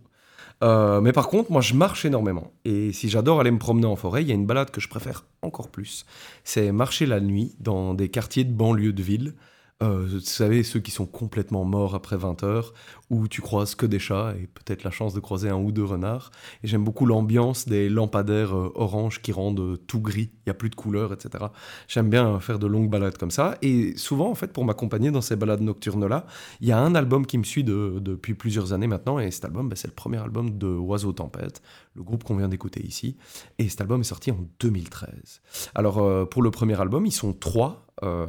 Euh, mais par contre, moi, je marche énormément. Et si j'adore aller me promener en forêt, il y a une balade que je préfère encore plus. C'est marcher la nuit dans des quartiers de banlieue de ville. Euh, vous savez, ceux qui sont complètement morts après 20 heures, où tu croises que des chats et peut-être la chance de croiser un ou deux renards. Et j'aime beaucoup l'ambiance des lampadaires euh, orange qui rendent euh, tout gris, il n'y a plus de couleurs, etc. J'aime bien faire de longues balades comme ça. Et souvent, en fait, pour m'accompagner dans ces balades nocturnes-là, il y a un album qui me suit depuis plusieurs années maintenant. Et cet album, bah, c'est le premier album de Oiseau Tempête, le groupe qu'on vient d'écouter ici. Et cet album est sorti en 2013. Alors, pour le premier album, ils sont trois euh,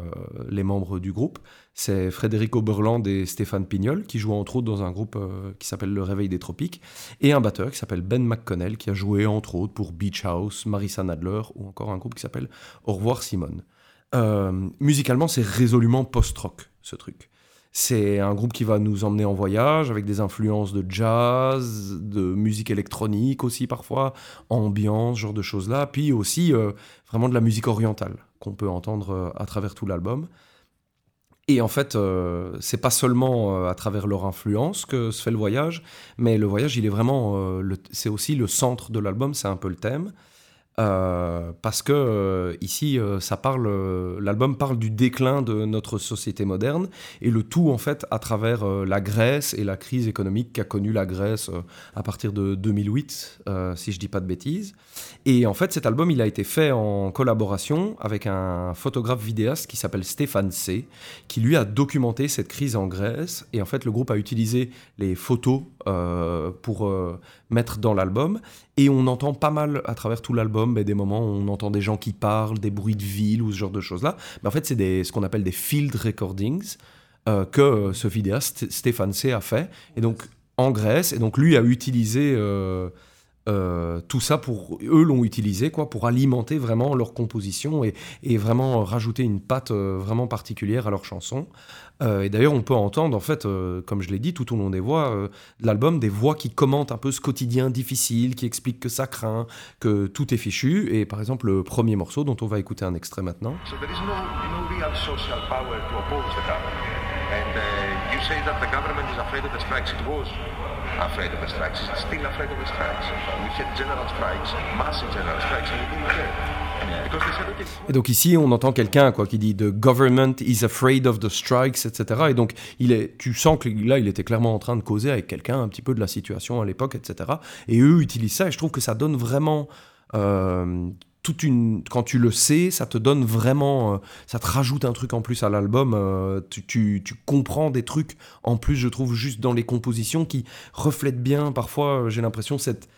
les membres du groupe. C'est Frédéric Oberland et Stéphane Pignol qui jouent entre autres dans un groupe euh, qui s'appelle Le Réveil des Tropiques et un batteur qui s'appelle Ben McConnell qui a joué entre autres pour Beach House, Marissa Nadler ou encore un groupe qui s'appelle Au revoir Simone. Euh, musicalement, c'est résolument post-rock ce truc. C'est un groupe qui va nous emmener en voyage avec des influences de jazz, de musique électronique aussi parfois, ambiance, genre de choses-là, puis aussi vraiment de la musique orientale qu'on peut entendre euh, à travers tout l'album. Et en fait, euh, c'est pas seulement euh, à travers leur influence que se fait le voyage, mais le voyage, il est vraiment, c'est aussi le centre de l'album, c'est un peu le thème. Euh, parce que euh, ici, euh, ça parle, l'album parle du déclin de notre société moderne et le tout en fait à travers la Grèce et la crise économique qu'a connue la Grèce à partir de 2008, si je dis pas de bêtises. Et en fait, cet album, il a été fait en collaboration avec un photographe vidéaste qui s'appelle Stéphane C, qui lui a documenté cette crise en Grèce. Et en fait, le groupe a utilisé les photos pour mettre dans l'album. Et on entend pas mal à travers tout l'album des moments où on entend des gens qui parlent, des bruits de ville ou ce genre de choses-là. Mais en fait, c'est ce qu'on appelle des field recordings euh, que ce vidéaste Stéphane C a fait. Et donc en Grèce. Et donc lui a utilisé euh, euh, tout ça pour eux l'ont utilisé quoi pour alimenter vraiment leur composition et, et vraiment rajouter une patte vraiment particulière à leur chanson. Euh, et d'ailleurs, on peut entendre, en fait, euh, comme je l'ai dit, tout au long des voix euh, de l'album, des voix qui commentent un peu ce quotidien difficile, qui expliquent que ça craint, que tout est fichu. Et par exemple, le premier morceau dont on va écouter un extrait maintenant. So afraid of the strikes. It's still afraid of the strikes. We had general strikes, massive general strikes, and we didn't care. Et donc ici, on entend quelqu'un quoi qui dit The government is afraid of the strikes, etc. Et donc il est, tu sens que là, il était clairement en train de causer avec quelqu'un un petit peu de la situation à l'époque, etc. Et eux utilisent ça, et je trouve que ça donne vraiment euh, toute une. Quand tu le sais, ça te donne vraiment, euh, ça te rajoute un truc en plus à l'album. Euh, tu, tu, comprends des trucs en plus, je trouve, juste dans les compositions qui reflètent bien. Parfois, j'ai l'impression cette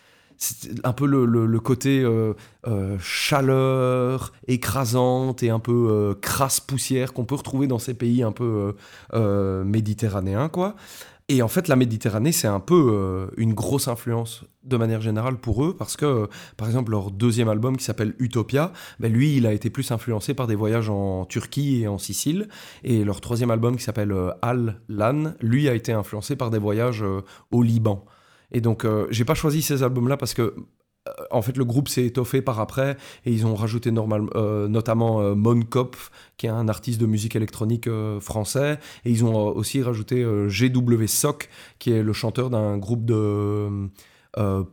un peu le, côté euh, euh, chaleur écrasante et un peu euh, crasse poussière qu'on peut retrouver dans ces pays un peu méditerranéens quoi. Et en fait, la Méditerranée, c'est un peu une grosse influence de manière générale pour eux, parce que, par exemple, leur deuxième album qui s'appelle Utopia, ben lui, il a été plus influencé par des voyages en Turquie et en Sicile. Et leur troisième album qui s'appelle Al Lan, lui, a été influencé par des voyages au Liban. Et donc, euh, j'ai pas choisi ces albums-là parce que, euh, en fait, le groupe s'est étoffé par après et ils ont rajouté normal, euh, notamment Mon Kopf, qui est un artiste de musique électronique français. Et ils ont aussi rajouté GW Sock, qui est le chanteur d'un groupe de.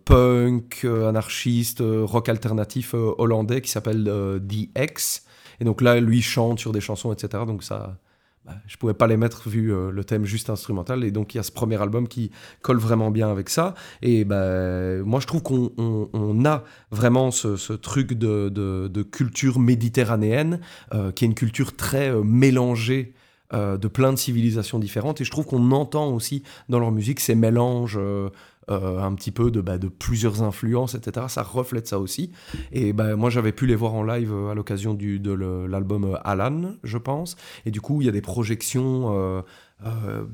punk, anarchiste, rock alternatif hollandais qui s'appelle The X. Et donc là, lui chante sur des chansons, etc. Donc ça, bah, je pouvais pas les mettre vu euh, le thème juste instrumental. Et donc il y a ce premier album qui colle vraiment bien avec ça. Et bah, moi je trouve qu'on on, a vraiment ce, truc de, de, de, culture méditerranéenne euh, qui est une culture très euh, mélangée de plein de civilisations différentes. Et je trouve qu'on entend aussi dans leur musique ces mélanges euh, un petit peu de, bah, de plusieurs influences, etc. Ça reflète ça aussi. Et bah, moi, j'avais pu les voir en live euh, à l'occasion de l'album euh, Alan, je pense. Et du coup, il y a des projections.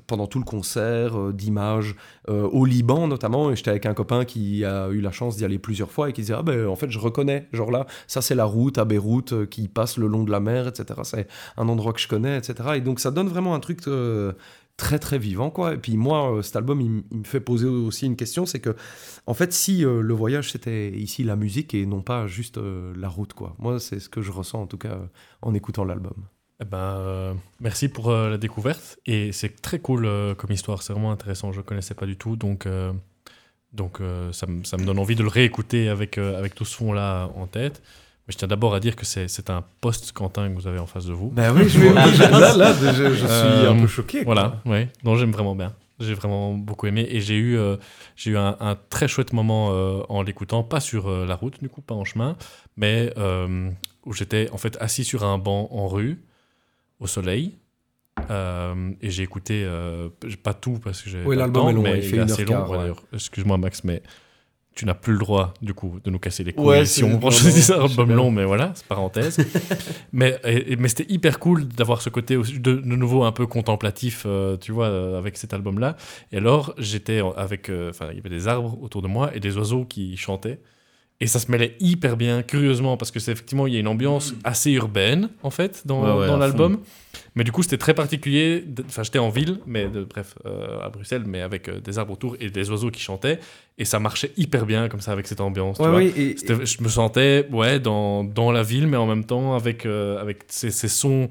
pendant tout le concert, d'images au Liban notamment. Et j'étais avec un copain qui a eu la chance d'y aller plusieurs fois et qui disait Ah ben en fait, je reconnais, genre là, ça c'est la route à Beyrouth qui passe le long de la mer, etc. C'est un endroit que je connais, etc. Et donc ça donne vraiment un truc très très vivant quoi. Et puis moi, euh, cet album, il, me fait poser aussi une question, c'est que en fait, si euh, le voyage c'était ici la musique et non pas juste euh, la route quoi. Moi, c'est ce que je ressens en tout cas en écoutant l'album. Eh ben, merci pour la découverte. Et c'est très cool comme histoire, c'est vraiment intéressant. Je connaissais pas du tout, donc, donc ça, me- ça me donne envie de le réécouter avec, avec tout ce fond-là en tête. Mais je tiens d'abord à dire que c'est un post-Quentin que vous avez en face de vous. Ben oui, je, là, là, je, je suis Euh, un peu choqué. quoi. Voilà, ouais. Non, j'aime vraiment bien. J'ai vraiment beaucoup aimé et j'ai eu, euh, j'ai eu un, un très chouette moment euh, en l'écoutant, pas sur euh, la route, du coup, pas en chemin, mais euh, où j'étais en fait assis sur un banc en rue, au soleil. euh, et j'ai écouté, euh, pas tout parce que j'ai. Oui, l'album temps, est long, mais il fait est assez long. Excuse-moi, Max, mais tu n'as plus le droit, du coup, de nous casser les couilles Ouais, si on branche albums bien. longs, mais voilà, c'est parenthèse. mais et- mais c'était hyper cool d'avoir ce côté aussi de, de nouveau un peu contemplatif, euh, tu vois, euh, avec cet album-là. Et alors, j'étais avec, euh, enfin, il y avait des arbres autour de moi et des oiseaux qui chantaient. Et ça se mêlait hyper bien, curieusement, parce que c'est effectivement, il y a une ambiance assez urbaine, en fait, dans, Ouais, ouais, dans à l'album. Mais du coup, c'était très particulier. Enfin, j'étais en ville, mais de- bref, euh, à Bruxelles, mais avec euh, des arbres autour et des oiseaux qui chantaient. Et ça marchait hyper bien, comme ça, avec cette ambiance. tu Ouais, vois. oui, et- Je me sentais ouais, dans, dans la ville, mais en même temps, avec, euh, avec ces, ces sons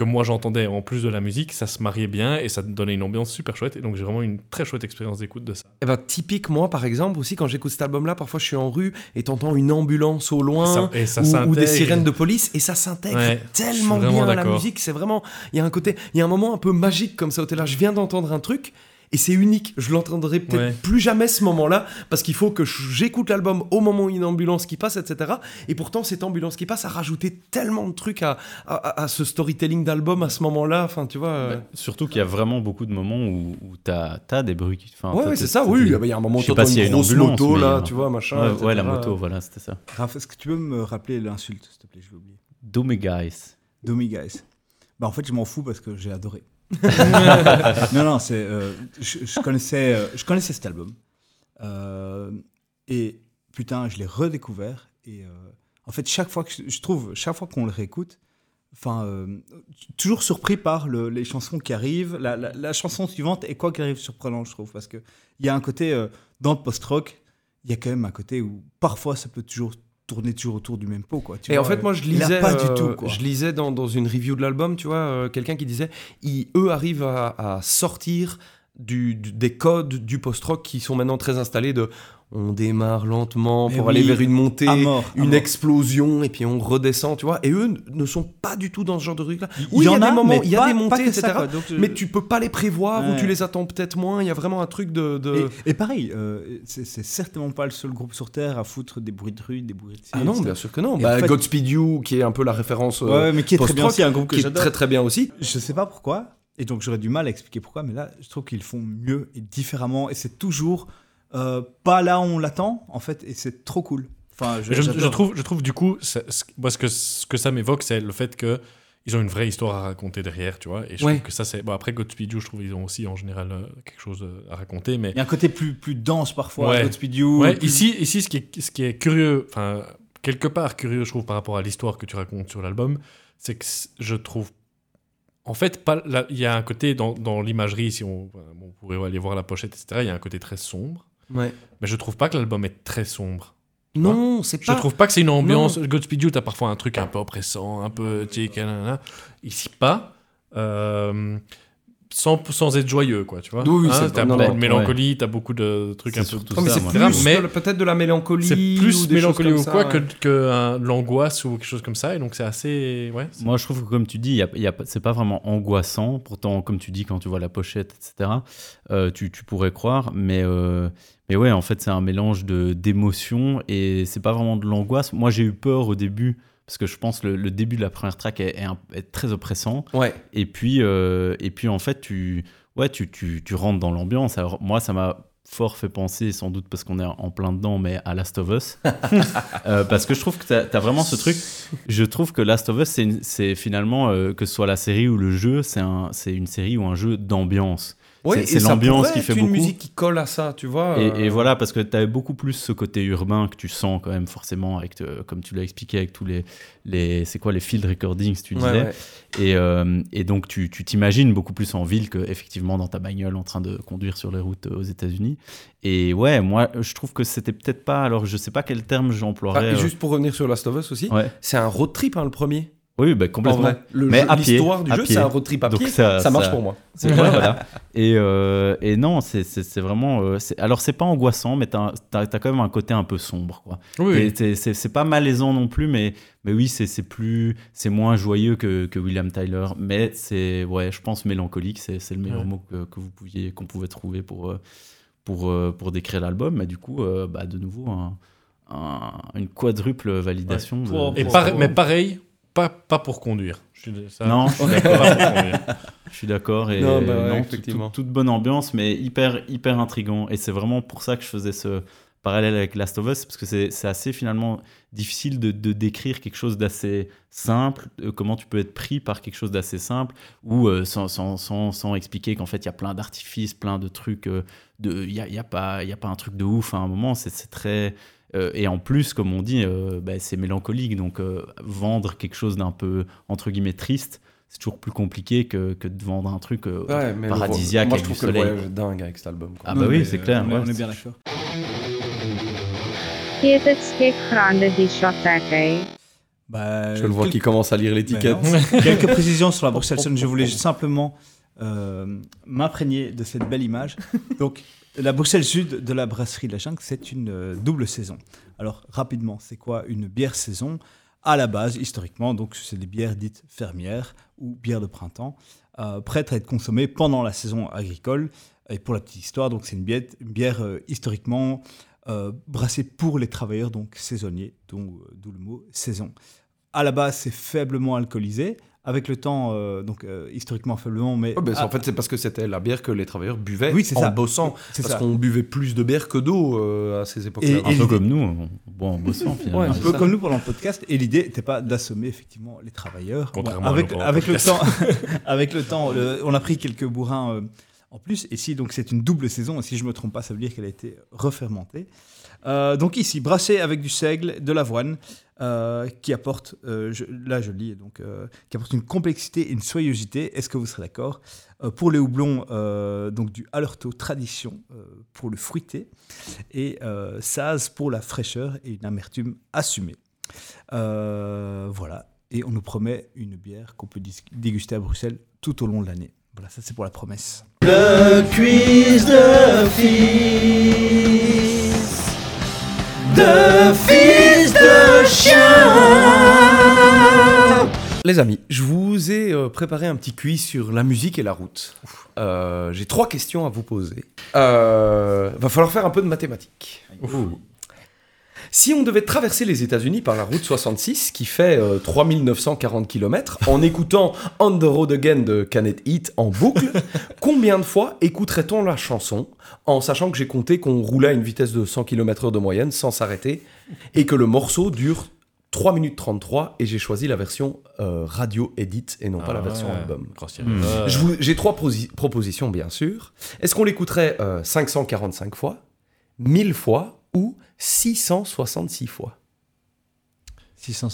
que moi j'entendais en plus de la musique, ça se mariait bien et ça donnait une ambiance super chouette. Et donc, j'ai vraiment une très chouette expérience d'écoute de ça. Eh ben, typique, moi, par exemple, aussi, quand j'écoute cet album-là, parfois je suis en rue et t'entends une ambulance au loin. Ça- et ça ou, ou des sirènes de police et ça s'intègre Ouais, tellement bien à la musique c'est vraiment il y a un côté il y a un moment un peu magique comme ça au là je viens d'entendre un truc et c'est unique je l'entendrai peut-être Ouais. plus jamais ce moment-là parce qu'il faut que j'écoute l'album au moment où il y a une ambulance qui passe etc et pourtant cette ambulance qui passe a rajouté tellement de trucs à, à, ce storytelling d'album à ce moment-là enfin tu vois euh, Bah, surtout qu'il y a vraiment beaucoup de moments où, où t'as as des bruits. qui- Enfin, ouais, ouais, c'est ça oui des- il y a un moment où t'entends a une une grosse ambulance, moto là euh, tu vois machin Ouais, ouais, la moto, voilà, c'était ça. Raph, est-ce que tu peux me rappeler l'insulte, s'il te plaît? Je l'ai oublié. Domi Guys. Domi Guys. Bah, en fait, je m'en fous parce que j'ai adoré. non, non, c'est. euh, je, connaissais, euh, je connaissais cet album. Euh, et putain, je l'ai redécouvert. Et en fait, chaque fois que je, trouve, chaque fois qu'on le réécoute, enfin, toujours surpris par le- les chansons qui arrivent. La, la- chanson suivante est quoi qu'elle arrive surprenant, je trouve, parce que il y a un côté dans le post-rock, il y a quand même un côté où parfois ça peut toujours tourner toujours autour du même pot, quoi. tu et en fait, moi, je lisais, pas du euh, tout, quoi. je lisais dans, dans une review de l'album, tu vois, euh, quelqu'un qui disait, ils, eux arrivent à, à sortir du, du- des codes du post-rock qui sont maintenant très installés de, on démarre lentement Mais pour oui, aller vers une montée, mort, une explosion, et puis on redescend, tu vois. Et eux ne sont pas du tout dans ce genre de truc-là. Il y en a des moments, il y a des montées, ça, etc. quoi. Donc, je- mais tu peux pas les prévoir ou tu les attends peut-être moins. Il y a vraiment un truc de. de- Et, et pareil, euh, c'est certainement pas le seul groupe sur Terre à foutre des bruits de rue, des bruits de Ah non, etc. bien sûr que non. Bah, en fait- Godspeed You, qui est un peu la référence. euh, Ouais, mais qui est très bien aussi, un groupe que qui est très très bien aussi. Je sais pas pourquoi, et donc j'aurais du mal à expliquer pourquoi, mais là, je trouve qu'ils font mieux et différemment, et c'est toujours euh, pas là où on l'attend, en fait, et c'est trop cool. Enfin, Je, trouve, je trouve du coup, ça- ce- moi, ce que, ce que ça m'évoque, c'est le fait que ils ont une vraie histoire à raconter derrière, tu vois. Et je Ouais. trouve que ça, c'est. Bon, après, Godspeed You, je trouve qu'ils ont aussi en général euh, quelque chose euh, à raconter, mais. Il y a un côté plus, plus dense parfois, Ouais. Godspeed You. Ouais, plus- ici, ici ce, qui est, ce qui est curieux, enfin, quelque part curieux, je trouve, par rapport à l'histoire que tu racontes sur l'album, c'est que je trouve. En fait, il y a un côté dans, dans l'imagerie, si on, pourrait aller voir la pochette, etc., il y a un côté très sombre, Ouais. mais je trouve pas que l'album est très sombre. Non, c'est Je pas. trouve pas que c'est une ambiance. Godspeed You, t'as parfois un truc un peu oppressant, un peu. Ici, pas. Euh, sans, sans être joyeux, quoi, tu vois. Oui, Hein, t'as beaucoup de mélancolie, t'as beaucoup de trucs un peu. mais ça, c'est moi. plus Mais- de- peut-être de la mélancolie. C'est ou plus des mélancolie ou quoi ça, que, ouais. que l'angoisse ou quelque chose comme ça. Et donc, c'est assez. Ouais. c'est- Moi, je trouve que, comme tu dis, y a, y c'est pas vraiment angoissant. Pourtant, comme tu dis, quand tu vois la pochette, etc., euh, tu, tu pourrais croire. Mais, euh, mais ouais, en fait, c'est un mélange de- d'émotions et c'est pas vraiment de l'angoisse. Moi, j'ai eu peur au début parce que je pense que le, le début de la première track est, est un- est très oppressant. Ouais. Et puis, euh, et puis en fait, tu, ouais, tu, tu, tu rentres dans l'ambiance. Alors, moi, ça m'a fort fait penser, sans doute parce qu'on est en plein dedans, mais à Last of Us. Euh, parce que je trouve que tu as, vraiment ce truc. Je trouve que Last of Us, c'est finalement, euh, que ce soit la série ou le jeu, c'est un, c'est une série ou un jeu d'ambiance. C'est l'ambiance qui fait une beaucoup. musique qui colle à ça, tu vois. Et, euh, et voilà, parce que tu avais beaucoup plus ce côté urbain que tu sens quand même forcément, avec, euh, comme tu l'as expliqué, avec tous les, les c'est quoi les field recordings, tu disais. ouais. Et, euh, et donc tu t'imagines beaucoup plus en ville que effectivement dans ta bagnole en train de conduire sur les routes aux États-Unis. Et ouais, moi je trouve que c'était peut-être pas. Alors je sais pas quel terme Ah, j'emploierais. euh, juste pour revenir sur Last of Us aussi, ouais. c'est un road trip hein, le premier. Oui, bah, En complètement. vrai, le Mais jeu- à pied, l'histoire du à jeu, pied. c'est un road trip à Donc pied. ça- ça, marche ça- pour moi. C'est ouais, voilà. Et, euh, et non, c'est- c'est c'est vraiment. euh, c'est- alors, c'est pas angoissant, mais t'as as, quand même un côté un peu sombre. Quoi. Oui, Et c'est- C'est c'est pas malaisant non plus, mais, mais oui, c'est c'est plus. C'est moins joyeux que, que William Tyler. Mais c'est, ouais, je pense mélancolique, c'est c'est le meilleur Ouais. mot que, que vous pouviez, qu'on pouvait trouver pour, euh, pour, pour décrire l'album. Mais du coup, euh, bah, de nouveau, un- un- une quadruple validation. de- Et mais pareil, pas, pas pour conduire. Je suis- ça- Non, je suis d'accord. pour conduire. Je suis d'accord et Non, bah ouais, non, effectivement. tout- toute bonne ambiance, mais hyper hyper intrigant. Et c'est vraiment pour ça que je faisais ce parallèle avec Last of Us, parce que c'est c'est assez finalement difficile de, de décrire quelque chose d'assez simple, euh, comment tu peux être pris par quelque chose d'assez simple, ou euh, sans, sans, sans, sans expliquer qu'en fait il y a plein d'artifices, plein de trucs, euh, de- il n'y a, il y a, pas- il y a pas un truc de ouf à un moment, c'est c'est très... euh, et en plus, comme on dit, euh, bah, c'est mélancolique, donc euh, vendre quelque chose d'un peu, entre guillemets, triste, c'est toujours plus compliqué que, que de vendre un truc euh, Ouais, mais le paradisiaque Moi, avec je trouve que le soleil. voyage est dingue avec cet album. quoi. Ah bah oui, c'est euh, clair. On est, ouais. on est bien d'accord. Bah, Je le vois quel- qui commence à lire l'étiquette. Non. Quelques précisions sur la Bruxelles Sun. Je voulais simplement euh, m'imprégner de cette belle image. Donc, la Bruxelles Sud de la brasserie la Jungle, c'est une euh, double saison. Alors, rapidement, c'est quoi une bière saison? À la base, historiquement, donc c'est des bières dites fermières ou bières de printemps, euh, prêtes à être consommées pendant la saison agricole. Et pour la petite histoire, donc c'est une bière, une bière euh, historiquement brassée pour les travailleurs donc saisonniers, d'où le mot saison. À la base, c'est faiblement alcoolisé. Avec le temps, euh, donc euh, historiquement faiblement, mais Ouais, ben, Ah, en fait, c'est parce que c'était la bière que les travailleurs buvaient Oui, c'est en ça. bossant. c'est Parce qu'on buvait plus de bière que d'eau euh, à ces époques-là. Un peu comme nous, on boit en bossant finalement. Ouais, un peu ça. comme nous pendant le podcast. Et l'idée n'était pas d'assommer effectivement les travailleurs. Contrairement avec, à avec le temps, avec le temps, le- on a pris quelques bourrins euh, en plus. Et si donc c'est une double saison, et si je me trompe pas, ça veut dire qu'elle a été refermentée. Euh, donc ici, brassée avec du seigle, de l'avoine, euh, qui apporte, euh, là je lis, donc, qui apporte une complexité et une soyeuxité. Est-ce que vous serez d'accord? Pour les houblons, donc du Alerto Tradition pour le fruité et Saz pour la fraîcheur et une amertume assumée. Voilà, et on nous promet une bière qu'on peut déguster à Bruxelles tout au long de l'année. Voilà, ça c'est pour la promesse. Le quiz de fils de fils de chien. Les amis, je vous ai euh, préparé un petit quiz sur la musique et la route. Euh, J'ai trois questions à vous poser. Euh, va falloir faire un peu de mathématiques. Si on devait traverser les États-Unis par la route 66, qui fait euh, 3940 km, en écoutant On the Road Again de Canet Heat en boucle, combien de fois écouterait-on la chanson en sachant que j'ai compté qu'on roulait à une vitesse de 100 km/h de moyenne sans s'arrêter et que le morceau dure 3 minutes 33 et j'ai choisi la version euh, radio edit et non pas la Ah version ouais. album. Hmm. J'ai trois propositions, bien sûr. Est-ce qu'on l'écouterait euh, 545 fois, 1000 fois ou 666 fois 600,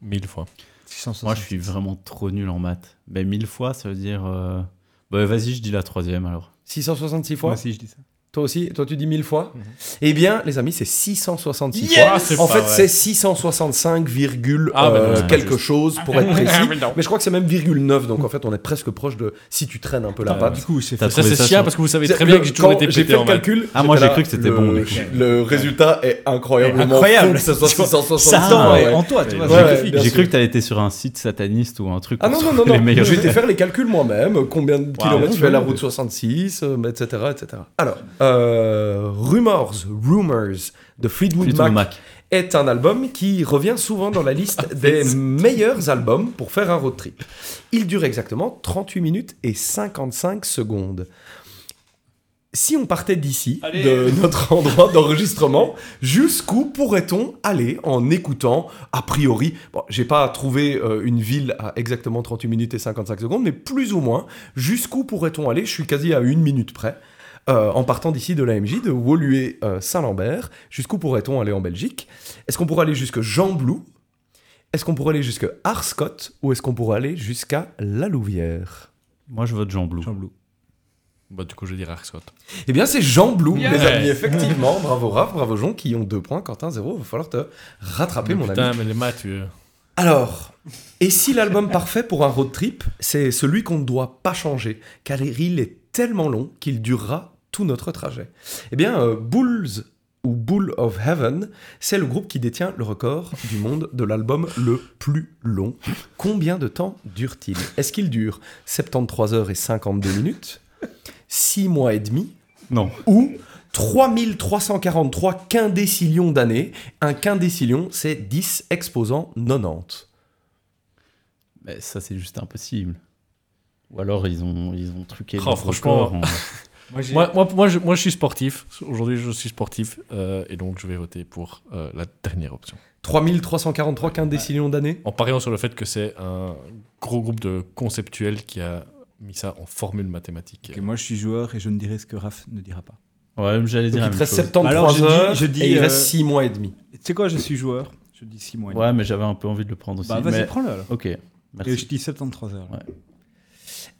Mille fois. 660. Moi, je suis vraiment trop nul en maths. Mais mille fois, ça veut dire. euh, Bah, vas-y, je dis la troisième alors. 666 fois? Moi aussi je dis ça. Toi aussi Toi, tu dis 1000 fois Eh bien, les amis, c'est 666 Yes fois. En fait, c'est 665, virgule, Ah, bah non, euh, quelque juste. chose pour être précis. Mais je crois que c'est même virgule 9, donc en fait, on est presque proche de si tu traînes un peu la Ah, patte. du coup, c'est chiant parce que vous savez très bien le- que j'ai toujours été j'ai pété fait en le calcul. Ah, moi, j'ai cru que c'était bon, du coup. Le résultat est incroyablement Incroyable. que ce soit Tu vois, 665. Ça attend ouais. en toi, tu vois. J'ai cru que t'avais été sur un site sataniste ou un truc. Ah non, non, non, non. J'ai été faire les calculs moi-même, combien de kilomètres Wow. fait la route 66, euh, etc., etc. Alors, euh, Rumors, Rumors de Fleetwood Fleetwood Mac, Mac. est un album qui revient souvent dans la liste des meilleurs albums pour faire un road trip. Il dure exactement 38 minutes et 55 secondes. si on partait d'ici, de notre endroit d'enregistrement, jusqu'où pourrait-on aller en écoutant, a priori, bon, j'ai pas trouvé euh, une ville à exactement 38 minutes et 55 secondes, mais plus ou moins, jusqu'où pourrait-on aller? Je suis quasi à une minute près. Euh, en partant d'ici de l'AMJ, de Woluwe-Saint-Lambert, jusqu'où pourrait-on aller en Belgique? Est-ce qu'on pourrait aller jusque Jean-Blou? Est-ce qu'on pourrait aller jusque Arscott Ou est-ce qu'on pourrait aller jusqu'à La Louvière? Moi, je vote Jean Blou. Jean Blou. Bah, du coup, je vais dire Arscott. Eh bien, c'est Jean Blou, les amis, effectivement. Bravo Raph, bravo Jean, qui ont deux points. Quentin, zéro. Il va falloir te rattraper, mon Putain, ami. mais les maths, tu... Alors, et si l'album parfait pour un road trip, c'est celui qu'on ne doit pas changer, car il est tellement long qu'il durera tout notre trajet Eh bien, euh, Bulls ou Bull of Heaven, c'est le groupe qui détient le record du monde de l'album le plus long. Combien de temps dure-t-il? Est-ce qu'il dure 73 heures et 52 minutes 6 mois et demi? Non. ou 3343 quindécillions d'années? Un quindécillion, c'est 10 exposants 90. Mais ça, c'est juste impossible. Ou alors, ils ont, ils ont truqué Oh, le franchement. record en- Moi, Moi, moi, moi, je, moi, je suis sportif. Aujourd'hui, je suis sportif. euh, et donc, je vais voter pour euh, la dernière option. 3343 quindécillions d'années En pariant sur le fait que c'est un gros groupe de conceptuels qui a mis ça en formule mathématique. Ok, moi, je suis joueur et je ne dirai ce que Raph ne dira pas. Ouais, j'allais Donc dire la il te même reste chose. 73 Alors, je dis- heures je dis, et il euh, reste 6 mois et demi. Tu sais quoi, je suis joueur. Je dis 6 mois. et demi. Ouais, mais j'avais un peu envie de le prendre aussi. bah, vas-y, mais- prends-le alors. Ok, Et merci. je dis 73 heures. Ouais.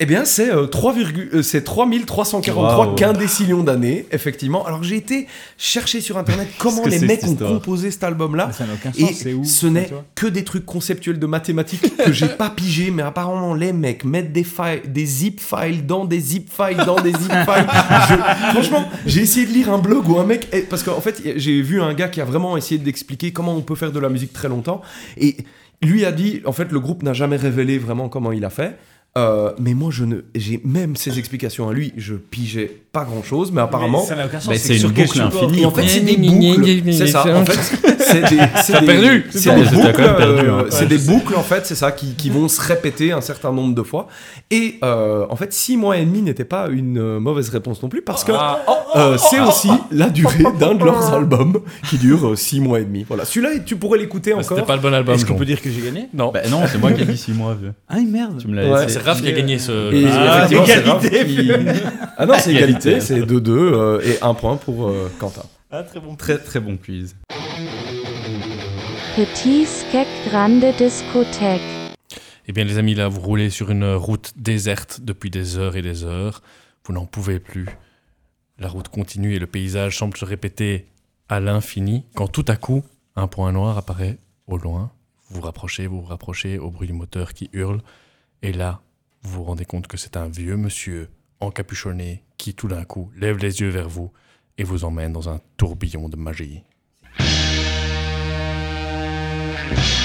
Eh bien, c'est euh, 3, virgule- euh, c'est 3343 Wow. quindécillions d'années, effectivement. Alors, j'ai été chercher sur Internet comment les mecs ont composé cet album-là. Et sens. Où ce n'est que des trucs conceptuels de mathématiques que j'ai pas pigé, mais apparemment les mecs mettent des, zip files dans des zip files dans des zip files. Je- franchement, j'ai essayé de lire un blog où un mec, eh, parce qu'en fait j'ai vu un gars qui a vraiment essayé d'expliquer comment on peut faire de la musique très longtemps, et lui a dit, en fait le groupe n'a jamais révélé vraiment comment il a fait. Euh, mais moi, je ne, j'ai même ses explications à lui, je pigeais pas grand chose, mais apparemment, ça n'a aucun sens. Bah, c'est sur une boucle infinie. et en fait, c'est des boucles. C'est ça. En fait, c'est des, des- perdu. C'est des t'as boucles. quand même perdu, hein. euh, C'est des boucles en fait, c'est ça, qui, qui vont se répéter un certain nombre de fois. Et euh, en fait, six mois et demi n'était pas une euh, mauvaise réponse non plus, parce que euh, c'est aussi la durée d'un de leurs albums qui dure euh, six mois et demi. Voilà. Celui-là, tu pourrais l'écouter Ah, C'était encore. pas le bon album. Est-ce qu'on peut dire que j'ai gagné? Non. Bah non, c'est moi qui ai dit 6 mois. vieux. Ah merde. Tu me l'as Ouais. laissé. C'est Raph qui a gagné ce. Et Ah, égalité. Qui- Ah non, c'est Égalité. c'est 2-2 euh, et un point pour euh, Quentin. Ah, très bon, très très bon quiz. Petit Skek Grande Discothèque. Eh bien, les amis, là, vous roulez sur une route déserte depuis des heures et des heures. Vous n'en pouvez plus. La route continue et le paysage semble se répéter à l'infini quand tout à coup, un point noir apparaît au loin. Vous vous rapprochez, vous vous rapprochez au bruit du moteur qui hurle. Et là, vous vous rendez compte que c'est un vieux monsieur encapuchonné qui, tout d'un coup, lève les yeux vers vous et vous emmène dans un tourbillon de magie. Thank.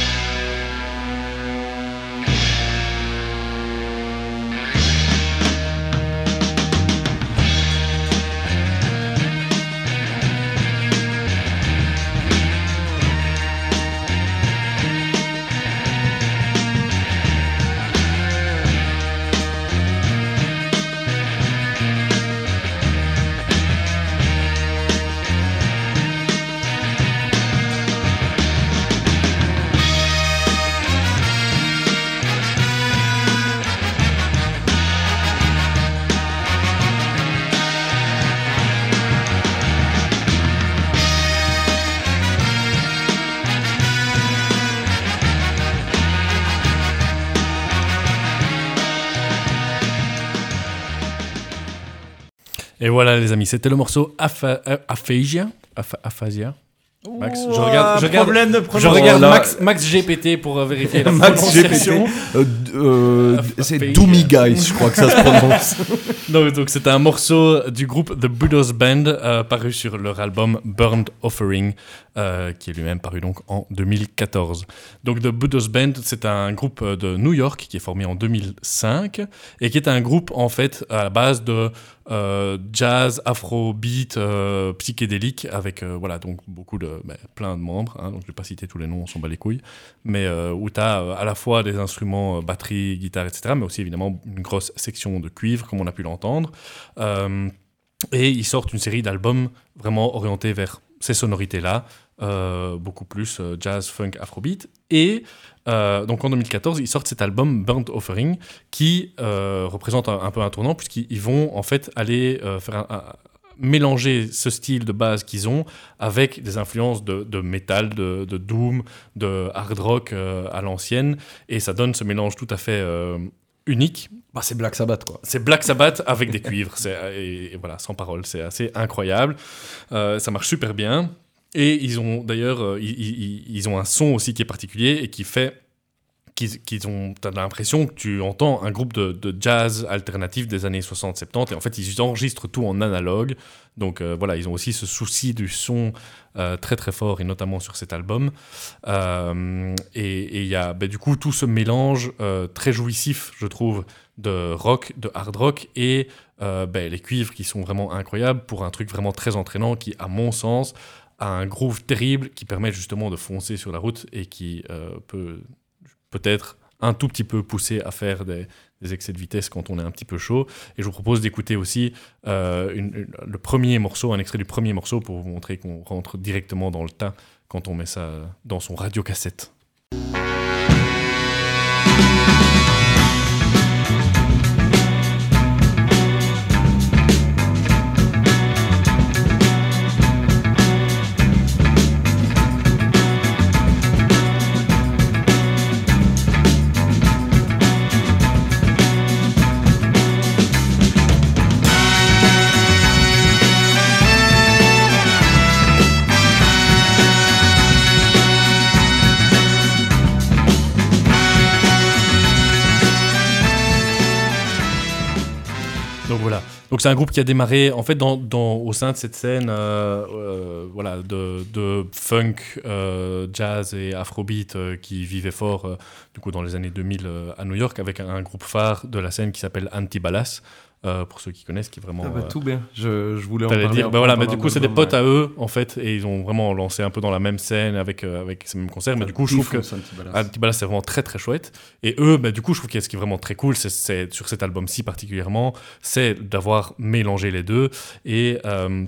Et voilà, les amis, c'était le morceau Apha- euh, Aphasia. Apha- Aphasia. Max, je regarde, je regarde, de je Max, Max GPT pour euh, vérifier la Max prononciation. GPT. Euh, euh, c'est. Doomy Guys, je crois que ça se prononce. Donc, donc c'est un morceau du groupe The Buddha's Band euh, paru sur leur album Burned Offering, qui est lui-même paru donc en 2014. Donc The Buddha's Band, c'est un groupe de New York qui est formé en 2005 et qui est un groupe en fait à la base de euh, jazz, afrobeat, euh, psychédélique avec euh, voilà donc beaucoup de ben, plein de membres. hein, donc je vais pas citer tous les noms, on s'en bat les couilles, mais euh, où tu as à la fois des instruments batterie, guitare, etc., mais aussi évidemment une grosse section de cuivre comme on a pu l'entendre. Et ils sortent une série d'albums vraiment orientés vers ces sonorités-là, beaucoup plus jazz, funk, afrobeat. Et euh, donc en 2014, ils sortent cet album Burnt Offering qui représente un, peu un tournant puisqu'ils vont en fait aller faire mélanger ce style de base qu'ils ont avec des influences de, de métal, de, de, doom, de hard rock à l'ancienne. Et ça donne ce mélange tout à fait unique. Bah, c'est Black Sabbath, quoi. C'est Black Sabbath avec des cuivres. Et, et, voilà, sans parole. C'est assez incroyable. ça marche super bien. Et ils ont d'ailleurs, euh, ils, ont un son aussi qui est particulier et qui fait qu'ils ont, t'as l'impression que tu entends un groupe de, jazz alternatif des années 60-70 et en fait ils enregistrent tout en analogue. Donc euh, voilà, ils ont aussi ce souci du son euh, très très fort et notamment sur cet album. et il y a ben, du coup tout ce mélange très jouissif, je trouve, de rock, de hard rock et ben, les cuivres qui sont vraiment incroyables pour un truc vraiment très entraînant qui, à mon sens, un groove terrible qui permet justement de foncer sur la route et qui euh, peut peut-être un tout petit peu pousser à faire des, excès de vitesse quand on est un petit peu chaud. Et je vous propose d'écouter aussi euh, le premier morceau, un extrait du premier morceau pour vous montrer qu'on rentre directement dans le tas quand on met ça dans son radio-cassette. Donc un groupe qui a démarré en fait dans, au sein de cette scène euh, euh, voilà, de, funk, euh, jazz et afrobeat qui vivait fort du coup dans les années 2000 à New York avec un, groupe phare de la scène qui s'appelle Antibalas. Euh, pour ceux qui connaissent, qui vraiment. Ah bah, tout bien. Je, je voulais en parler. Dire, bah voilà, mais du coup, c'est des potes à eux, en fait, et ils ont vraiment lancé un peu dans la même scène avec, euh, avec ces mêmes concerts. Mais du coup, je trouve que Antibalas, c'est vraiment très très chouette. Et eux, bah, du coup, je trouve que ce qui est vraiment très cool, c'est sur cet album-ci particulièrement, c'est d'avoir mélangé les deux. Et. Euh,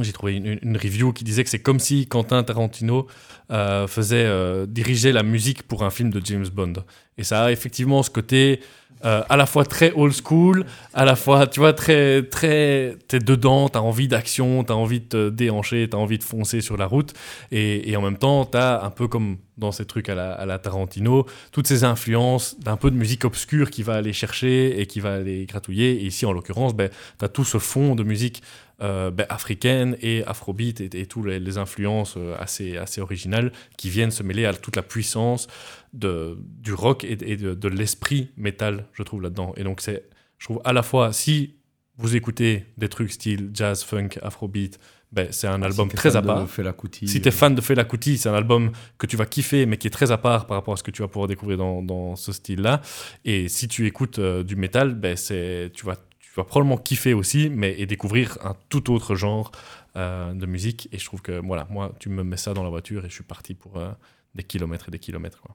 j'ai trouvé une, review qui disait que c'est comme si Quentin Tarantino faisait diriger la musique pour un film de James Bond. Et ça a effectivement ce côté euh, à la fois très old school, à la fois, tu vois, très, très, t'es dedans, t'as envie d'action, t'as envie de te déhancher, t'as envie de foncer sur la route, et, et en même temps, t'as un peu comme dans ces trucs à la, à la Tarantino, toutes ces influences d'un peu de musique obscure qui va aller chercher et qui va aller gratouiller, et ici, en l'occurrence, ben, t'as tout ce fond de musique euh, ben, africaine et afrobeat et, et toutes les, influences euh, assez, assez originales qui viennent se mêler à toute la puissance de, du rock et, de, l'esprit métal, je trouve, là-dedans. Et donc, c'est, je trouve, à la fois, si vous écoutez des trucs style jazz, funk, afrobeat, ben, c'est un ah, album très à part. si tu es fan de Fela Kuti, c'est un album que tu vas kiffer, mais qui est très à part par rapport à ce que tu vas pouvoir découvrir dans, dans ce style-là. Et si tu écoutes euh, du métal, ben, tu, vas, vas probablement kiffer aussi, mais et découvrir un tout autre genre euh, de musique. Et je trouve que, voilà, moi, tu me mets ça dans la voiture et je suis parti pour euh, des kilomètres et des kilomètres. Quoi.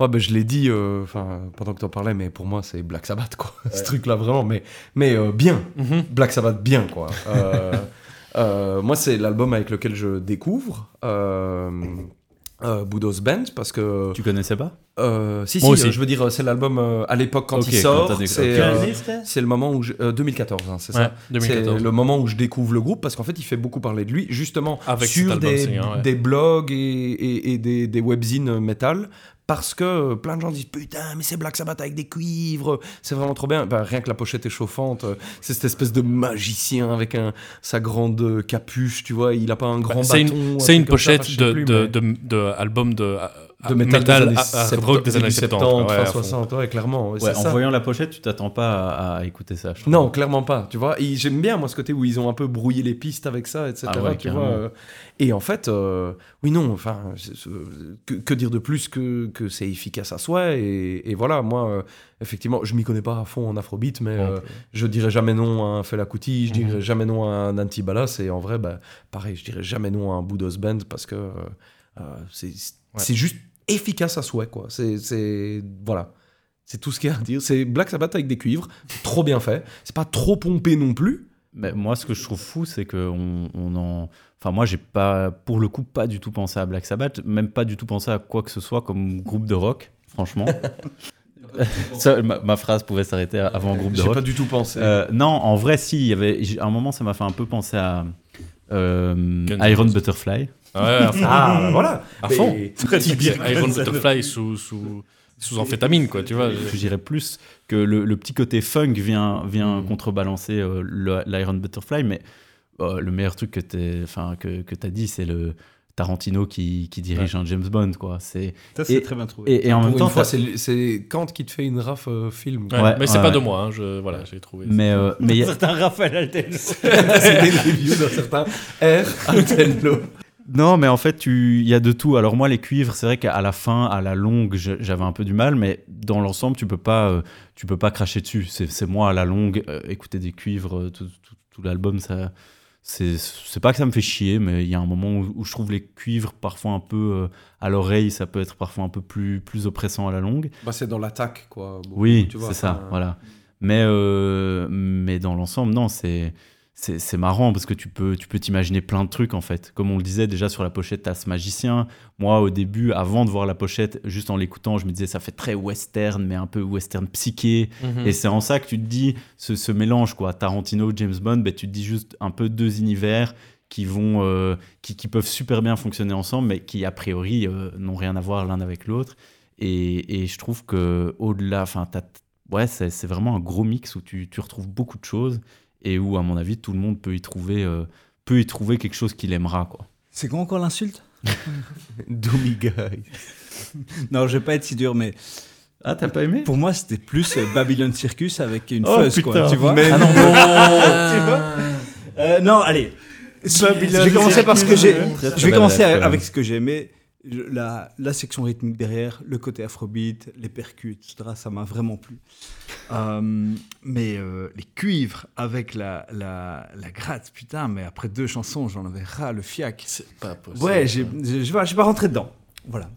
Ouais, ben, je l'ai dit euh, pendant que tu en parlais, mais pour moi, c'est Black Sabbath, quoi. Ce truc-là, vraiment. Mais, mais bien. Mhm. Black Sabbath, bien, quoi. Moi, c'est l'album avec lequel je découvre. Euh, Boudos Band parce que tu connaissais pas? euh, si si je veux dire c'est l'album à l'époque quand il sort. c'est le moment où 2014 hein, c'est ça? C'est le moment où je découvre le groupe parce qu'en fait il fait beaucoup parler de lui justement Avec sur des, des, blogs et, et, et des, des webzines metal parce que plein de gens disent putain mais c'est Black Sabbath avec des cuivres c'est vraiment trop bien. Ben, rien que la pochette est chauffante c'est cette espèce de magicien avec un, sa grande capuche tu vois il a pas un grand bah, bâton c'est une, pochette de, de, de, album de de métal, des années, rock des années 70, ouais, 60, ouais, clairement. Ouais, en voyant la pochette, tu t'attends pas à, écouter ça. non, clairement pas. Tu vois, j'aime bien moi ce côté où ils ont un peu brouillé les pistes avec ça, etc. Ah tu vois, euh. et en fait, euh, oui, non, enfin, que, dire de plus que, que c'est efficace à soi et, et voilà, moi, euh, effectivement, je m'y connais pas à fond en afrobeat, mais je dirais jamais non à un Fela Kuti, je dirais mhm. jamais non à un Antibalas et en vrai, bah, pareil, je dirais jamais non à un Boudos Band parce que c'est juste efficace à souhait, quoi. C'est. Voilà. C'est tout ce qu'il y a à dire. C'est Black Sabbath avec des cuivres, trop bien fait. C'est pas trop pompé non plus, mais moi, ce que je trouve fou, c'est que on, on en. Enfin, moi, j'ai pas, pour le coup, pas du tout pensé à Black Sabbath, même pas du tout pensé à quoi que ce soit comme groupe de rock, franchement. Ça, ma, ma phrase pouvait s'arrêter avant groupe de J'ai rock. pas du tout pensé. Euh, non, en vrai, si. Il y avait, à un moment, ça m'a fait un peu penser à euh, Iron. Butterfly. Ah ouais. Ah, bah voilà. À fond. Très Typique typique. Iron Butterfly sous, sous, sous amphétamine, quoi, tu vois. Je dirais plus que le, le petit côté funk vient, vient Mm. contrebalancer euh, l'Iron Butterfly, mais euh, le meilleur truc que tu enfin, que, que as dit, c'est le Tarantino qui, qui dirige un James Bond. Quoi. C'est, Ça, c'est et, très bien trouvé. et, et en Pour même temps, c'est c'est Kant qui te fait une raf euh, film. Ouais, Ouais, mais c'est ouais, pas ouais. de moi, hein, je, voilà, j'ai trouvé. mais euh, mais il y a- certain Raphaël Alten. c'est des reviews d'un certain R. Altenlo. Non, mais en fait, il y a de tout. Alors moi, les cuivres, c'est vrai qu'à la fin, à la longue, j'avais un peu du mal, mais dans l'ensemble, tu peux pas, euh, tu peux pas cracher dessus. C'est moi à la longue, euh, écouter des cuivres, euh, tout, tout- tout l'album, ça, c'est pas que ça me fait chier, mais il y a un moment où, où je trouve les cuivres parfois un peu euh, à l'oreille, ça peut être parfois un peu plus plus oppressant à la longue. Bah, c'est dans l'attaque, quoi. beaucoup, Oui, c'est ça, voilà. Mais, mais dans l'ensemble, non, c'est c'est marrant parce que tu peux tu peux t'imaginer plein de trucs en fait. Comme on le disait déjà sur la pochette, ce magicien. Moi, au début, avant de voir la pochette, juste en l'écoutant, je me disais ça fait très western, mais un peu western psyché. Mhm. Et c'est en ça que tu te dis ce, ce mélange quoi, Tarantino, James Bond, ben, tu te dis juste un peu deux univers qui vont euh, qui, qui peuvent super bien fonctionner ensemble, mais qui a priori euh, n'ont rien à voir l'un avec l'autre. Et, et je trouve que au-delà, enfin, ouais, c'est c'est vraiment un gros mix où tu, tu retrouves beaucoup de choses et où, à mon avis, tout le monde peut y trouver euh, peut y trouver quelque chose qu'il aimera quoi. C'est quoi encore l'insulte Doomy Guy. Non, je vais pas être si dur, mais Ah, t'as pas aimé? pour moi, c'était plus euh, Babylon Circus avec une Oh, fuzz, quoi, tu vois? Mais Ah non, Tu vois? Euh, non, allez. Je vais commencer par ce que j'ai. Très, très Je vais commencer avec ce que j'ai aimé. La, la section rythmique derrière, le côté afrobeat, les percus, etc. Ça m'a vraiment plu. Euh, mais euh, les cuivres avec la, la, la gratte, putain, mais après deux chansons, j'en avais ras le fiac. C'est pas possible. Ouais, je je vais pas rentré dedans. Voilà.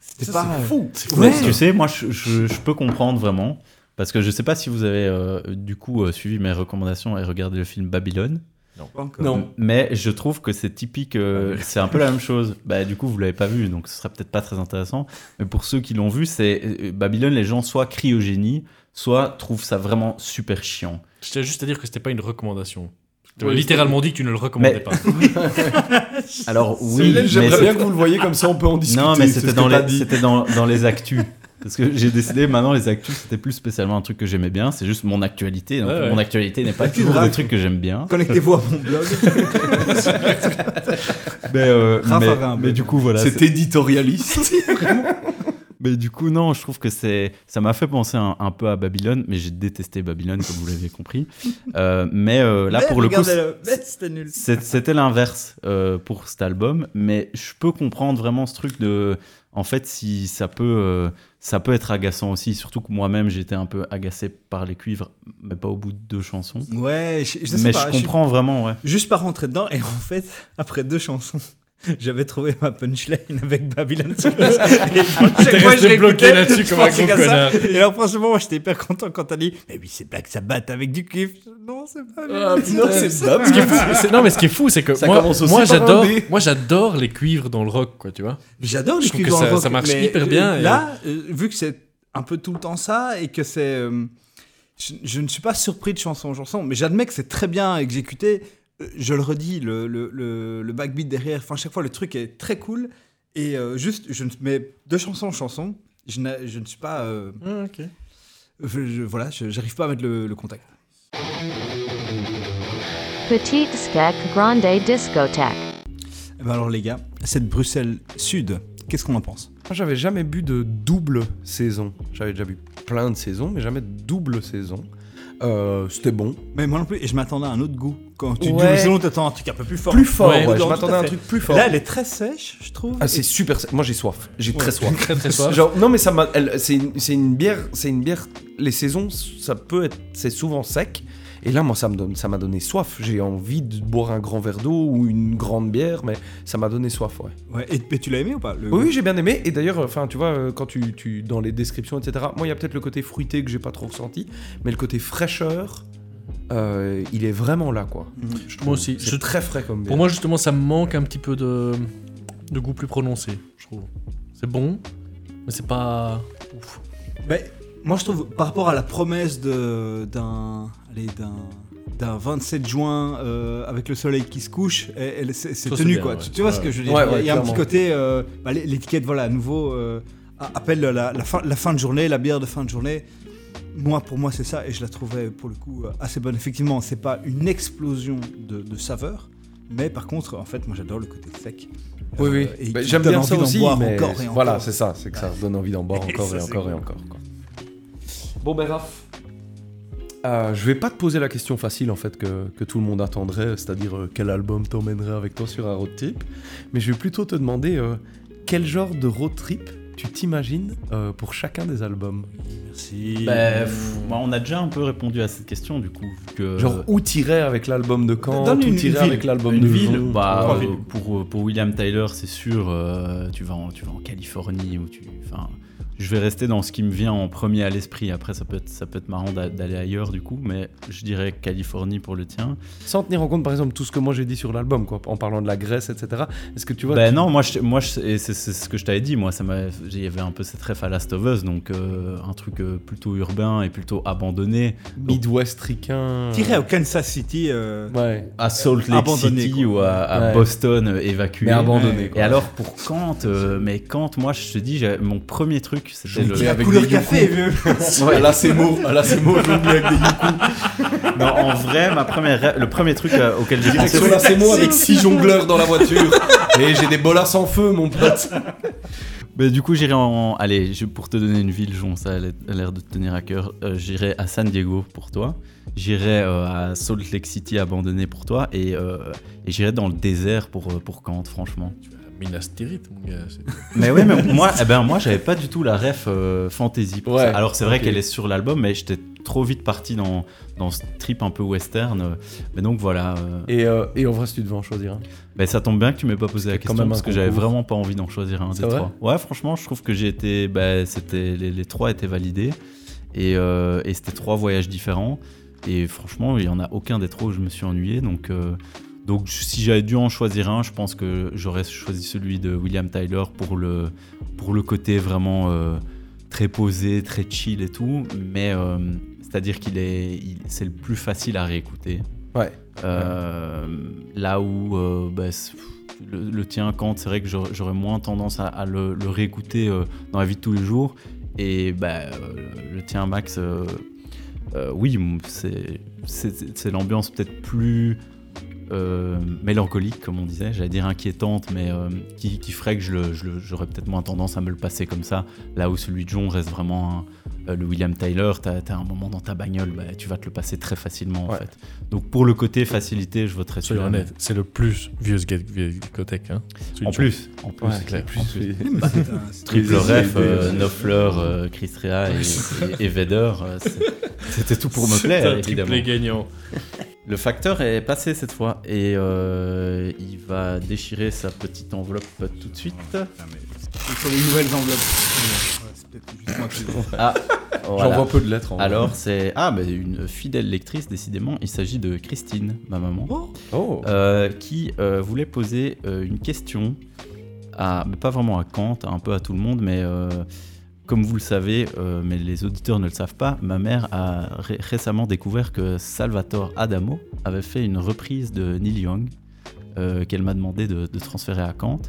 C'était pas. c'est fou. Ouais. Tu sais, moi, je, je- je peux comprendre vraiment. Parce que je sais pas si vous avez euh, du coup euh, suivi mes recommandations et regardé le film Babylone. Pas encore. Non. Mais je trouve que c'est typique, euh, c'est un peu la même chose. Bah, du coup, vous l'avez pas vu, donc ce serait peut-être pas très intéressant. Mais pour ceux qui l'ont vu, c'est euh, Babylone, les gens soit crient au génie, soit trouvent ça vraiment super chiant. Je tiens juste à dire que c'était pas une recommandation. Tu m'as littéralement dit que tu ne le recommandais Mais- pas. Alors oui, mais J'aimerais bien que vous le voyez comme ça, on peut en discuter. non, mais c'était dans, les- dans, dans les actus. Parce que j'ai décidé maintenant les actus c'était plus spécialement un truc que j'aimais bien, c'est juste mon actualité. Donc Ouais, ouais. mon actualité n'est pas toujours des drague. trucs que j'aime bien. Connectez-vous à mon blog. Mais, euh, mais, un du coup voilà. C'est éditorialiste. Mais du coup, non, je trouve que c'est, ça m'a fait penser un, un peu à Babylone, mais j'ai détesté Babylone, comme vous l'avez compris. Euh, mais euh, là, Mais pour le coup, c'était l'inverse euh, pour cet album. Mais je peux comprendre vraiment ce truc de, en fait, si ça peut, euh, ça peut être agaçant aussi. Surtout que moi-même, j'étais un peu agacé par les cuivres, mais pas au bout de deux chansons. Ouais, je, je sais mais pas. je comprends vraiment, ouais. juste pas rentré dedans et en fait, après deux chansons, j'avais trouvé ma punchline avec Babylon Circus. Et chaque fois, je bloqué là-dessus comme un gros ça. connard. Et alors franchement, moi j'étais hyper content quand t'as dit Mais oui, c'est Black Sabbath avec du cuivre. Non, c'est pas. Ah, putain, c'est ça. Ce qui est fou, c'est- non mais ce qui est fou, c'est que Ça moi, moi j'adore, moi j'adore les cuivres dans le rock, quoi, tu vois. J'adore les Je trouve cuivres que dans le ça- rock, ça marche mais, hyper bien euh, et- Là, euh, vu que c'est un peu tout le temps ça et que c'est. euh, je, je ne suis pas surpris de chanson en chanson, mais j'admets que c'est très bien exécuté. Je le redis, le, le, le, le backbeat derrière, enfin, chaque fois, le truc est très cool. Et euh, juste, je ne mets de chanson en chanson. Je, ne suis pas. euh, je- je- voilà, je- j'arrive pas à mettre le, le contact. Petite skek grande discothèque. Eh ben alors, les gars, cette Bruxelles Sud, qu'est-ce qu'on en pense? Moi, j'avais jamais bu de double saison. J'avais déjà bu plein de saisons, mais jamais de double saison. Euh, C'était bon. Mais moi non plus, et je m'attendais à un autre goût. Quand tu Ouais. selon, t'attends un truc un peu plus fort. Plus fort, Ouais, ouais, dedans, je m'attendais à un truc plus fort. Là, elle est très sèche, je trouve. Ah, c'est super. Moi, j'ai soif. J'ai très soif. Très très soif. Genre, non, mais ça m'a. C'est une, c'est une bière. C'est une bière. Les saisons, ça peut être. C'est souvent sec. Et là, moi, ça me donne, ça m'a donné soif. J'ai envie de boire un grand verre d'eau ou une grande bière, mais ça m'a donné soif, ouais. Ouais, et, et tu l'as aimé ou pas le- Oui, j'ai bien aimé. Et d'ailleurs, enfin, tu vois, euh, quand tu, tu dans les descriptions, etc. Moi, il y a peut-être le côté fruité que j'ai pas trop ressenti, mais le côté fraîcheur, euh, il est vraiment là, quoi. Moi aussi. C'est Je- très frais comme bière. Pour moi, justement, ça me manque un petit peu de, de goût plus prononcé, je trouve. C'est bon, mais c'est pas ouf. Mais moi, je trouve, par rapport à la promesse de- d'un allez, d'un d'un 27 juin euh, avec le soleil qui se couche, elle- elle- c'est tenu bien, quoi. ouais. Tu, tu vois ce que je veux dire? Ouais, Il y a- ouais, Il y a un petit côté, euh, bah, l'é- l'étiquette, voilà, à nouveau euh, appelle la, la fin, la fin de journée, la bière de fin de journée. Moi, pour moi, c'est ça, et je la trouvais pour le coup assez bonne. Effectivement, c'est pas une explosion de, de saveur, mais par contre, en fait, moi, j'adore le côté sec. Oui, Euh, oui. et Bah, J'aime bien ça d'en aussi, boire mais encore et voilà, encore. c'est ça, c'est que ça donne envie d'en boire Et encore ça, et encore et encore. quoi. Bon, ben Raph, euh, je vais pas te poser la question facile en fait que, que tout le monde attendrait, c'est-à-dire euh, quel album t'emmènerait avec toi sur un road trip, mais je vais plutôt te demander euh, quel genre de road trip tu t'imagines euh, pour chacun des albums? Merci. Bah, pff, moi, on a déjà un peu répondu à cette question du coup. Que, Genre où t'irais avec l'album de Kant, Donne où ville. avec l'album de ville, bah, euh, pour, pour William Tyler, c'est sûr, euh, tu, vas en, tu vas en Californie ou tu. Enfin, je vais rester dans ce qui me vient en premier à l'esprit. Après, ça peut être, ça peut être marrant d'a- d'aller ailleurs du coup, mais je dirais Californie pour le tien. Sans tenir en compte par exemple tout ce que moi j'ai dit sur l'album, quoi, en parlant de la Grèce, etc. Est-ce que tu vois ben tu- non, moi, je, moi je- et c'est ce que je t'avais dit. Moi, ça il y avait un peu cette ref à Last of Us, donc euh, un truc euh, plutôt urbain et plutôt abandonné. Midwestricain. T'irais au Kansas City. euh, Ouais. À Salt Lake Abandonné, City quoi. ou à, à Ouais. Boston euh, évacué. Mais abandonné, Et quoi. alors pour Kant, euh, mais Kant, moi je te dis, mon premier truc, c'était le. Avec couleur des café. Ouais, là c'est mot, là c'est mot, avec des. Non, en vrai, ma première, le premier truc euh, auquel j'ai pensé. Direction là c'est mot avec six jongleurs dans la voiture. Et j'ai des bolas sans feu, mon pote. Mais du coup, j'irai en. Allez, pour te donner une ville, Jon, ça a l'air- a l'air de te tenir à cœur. euh, j'irai à San Diego pour toi. J'irai euh, à Salt Lake City abandonné pour toi. Et, euh, et j'irai dans le désert pour, pour Kant, franchement. Minas Tirith, mon gars. c'est- Mais ouais, mais moi, eh ben, moi j'avais pas du tout la ref euh, fantasy. pour Ouais, ça. Alors c'est vrai qu'elle est sur l'album, mais j'étais trop vite parti dans, dans ce trip un peu western. Mais donc voilà. euh, Et, euh, et en vrai, si tu devais en choisir un. ben, ça tombe bien que tu m'aies pas posé la question parce que j'avais vraiment pas envie d'en choisir un des trois. Ouais, franchement, je trouve que j'ai été. ben, c'était, les, les trois étaient validés et, euh, et c'était trois voyages différents. Et franchement, il y en a aucun des trois où je me suis ennuyé. Donc. Donc si j'avais dû en choisir un, je pense que j'aurais choisi celui de William Tyler pour le, pour le côté vraiment euh, très posé, très chill et tout. Mais euh, c'est-à-dire qu'il est, c'est le plus facile à réécouter. Ouais. Euh, Là où bah, le, le tien, Kant, c'est vrai que j'aurais moins tendance à, à le, le réécouter dans la vie de tous les jours. Et bah, le tien, Max, oui, c'est l'ambiance peut-être plus euh, mélancolique, comme on disait, j'allais dire inquiétante, mais euh, qui, ferait que j'aurais peut-être moins tendance à me le passer comme ça. Là où celui de John reste vraiment un- le William Tyler, t'as as un moment dans ta bagnole, bah, tu vas te le passer très facilement en Ouais. fait. Donc pour le côté facilité, je voterais celui-là. honnêtes, c'est le plus vieux discothèque. Hein. En de plus, en plus, Ouais, clair. plus- En plus. Bah, Triple ref, euh, Knopfler, euh, Chris Rea et, et, et Vedder, euh, c'était tout pour me plaire un évidemment. triplé gagnant. Le facteur est passé cette fois et euh, il va déchirer sa petite enveloppe tout de suite. Sur les nouvelles enveloppes. Ouais, c'est peut-être juste moi qui le vois. Ah, J'en vois peu de lettres. en vrai. Alors c'est ah mais une fidèle lectrice décidément. Il s'agit de Christine, ma maman, Oh. euh, qui euh, voulait poser euh, une question à mais pas vraiment à Kant, un peu à tout le monde, mais euh, comme vous le savez, euh, mais les auditeurs ne le savent pas, ma mère a ré- récemment découvert que Salvatore Adamo avait fait une reprise de Neil Young euh, qu'elle m'a demandé de, de transférer à Kant.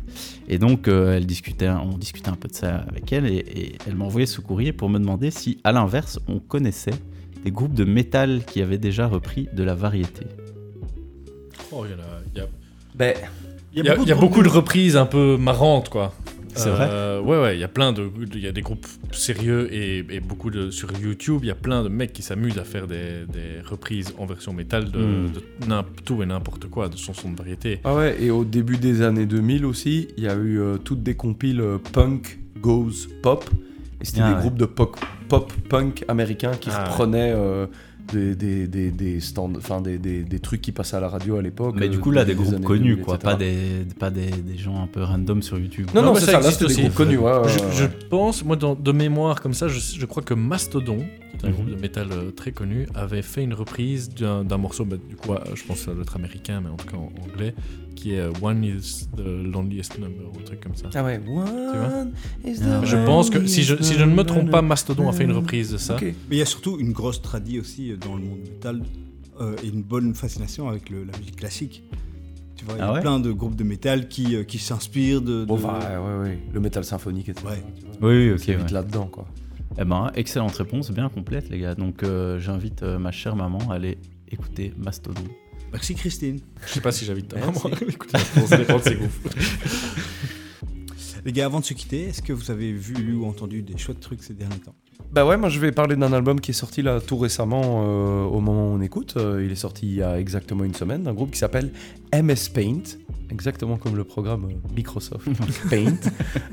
Et donc, euh, elle discutait, on discutait un peu de ça avec elle et, et elle m'a envoyé ce courrier pour me demander si, à l'inverse, on connaissait des groupes de métal qui avaient déjà repris de la variété. Oh, il y en a- il y a Ben, Il y a, il y a beaucoup de reprises un peu marrantes, quoi. C'est Euh, Ouais, ouais, il y a plein de. Il y a des groupes sérieux et, et beaucoup de. Sur YouTube, il y a plein de mecs qui s'amusent à faire des, des reprises en version métal de, Mm. de tout et n'importe quoi, de chansons de variété. Ah ouais, et au début des années 2000 aussi, il y a eu euh, toutes des compiles euh, punk goes pop. Et c'était Ah des ouais. groupes de pop, pop punk américains qui Ah ouais. reprenaient euh, des, des, des, des stands, enfin des, des, des trucs qui passaient à la radio à l'époque. Mais euh, du coup, là, des groupes années connus, 2000, quoi, etc. pas, des, pas des, des gens un peu random sur YouTube. Non, non, mais ça, là, existe c'était des groupes connus, ouais, ouais, je, ouais, je pense, moi, dans- de mémoire comme ça, je, je crois que Mastodon qui est un groupe de métal euh, très connu, avait fait une reprise d'un morceau, bah, du coup, euh, je pense que ça doit être américain, mais en tout cas en anglais, qui est euh, One is the loneliest number ou un truc comme ça. Ah ouais, One is Ah the Je pense que si je, si je ne me trompe pas, Mastodon a fait une reprise de ça. Mais il y a surtout une grosse tradie aussi dans le monde métal euh, et une bonne fascination avec le- la musique classique. Tu vois, il y Ah a ouais plein de groupes de métal qui, qui s'inspirent de. Bon, de- bah, ouais, ouais, le métal symphonique, etc. Ouais. tu vois. Oui, oui, ok. Ouais. là-dedans, quoi. Eh ben, excellente réponse, bien complète, les gars. Donc, euh, j'invite euh, ma chère maman à aller écouter Mastodon. Merci Christine. Je sais pas si j'invite ta maman. Ça dépend de ses goûts. Les gars, avant de se quitter, est-ce que vous avez vu, lu ou entendu des chouettes trucs ces derniers temps? Bah ouais, moi je vais parler d'un album qui est sorti là tout récemment euh, au moment où on écoute. Euh, il est sorti il y a exactement une semaine d'un groupe qui s'appelle MS Paint, exactement comme le programme euh, Microsoft Paint,